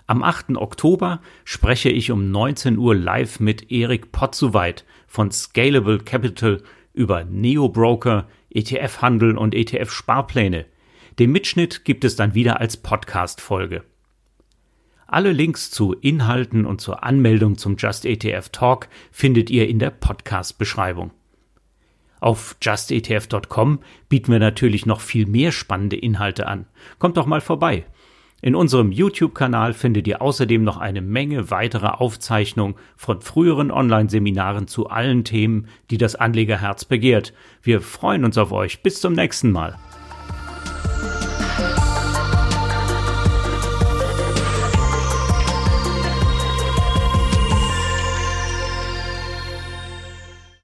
S1: Am 8. Oktober spreche ich um 19 Uhr live mit Erik Potzuweit von Scalable Capital über Neo Broker, ETF-Handel und ETF-Sparpläne. Den Mitschnitt gibt es dann wieder als Podcast-Folge. Alle Links zu Inhalten und zur Anmeldung zum Just ETF Talk findet ihr in der Podcast-Beschreibung. Auf justetf.com bieten wir natürlich noch viel mehr spannende Inhalte an. Kommt doch mal vorbei. In unserem YouTube-Kanal findet ihr außerdem noch eine Menge weiterer Aufzeichnungen von früheren Online-Seminaren zu allen Themen, die das Anlegerherz begehrt. Wir freuen uns auf euch. Bis zum nächsten Mal.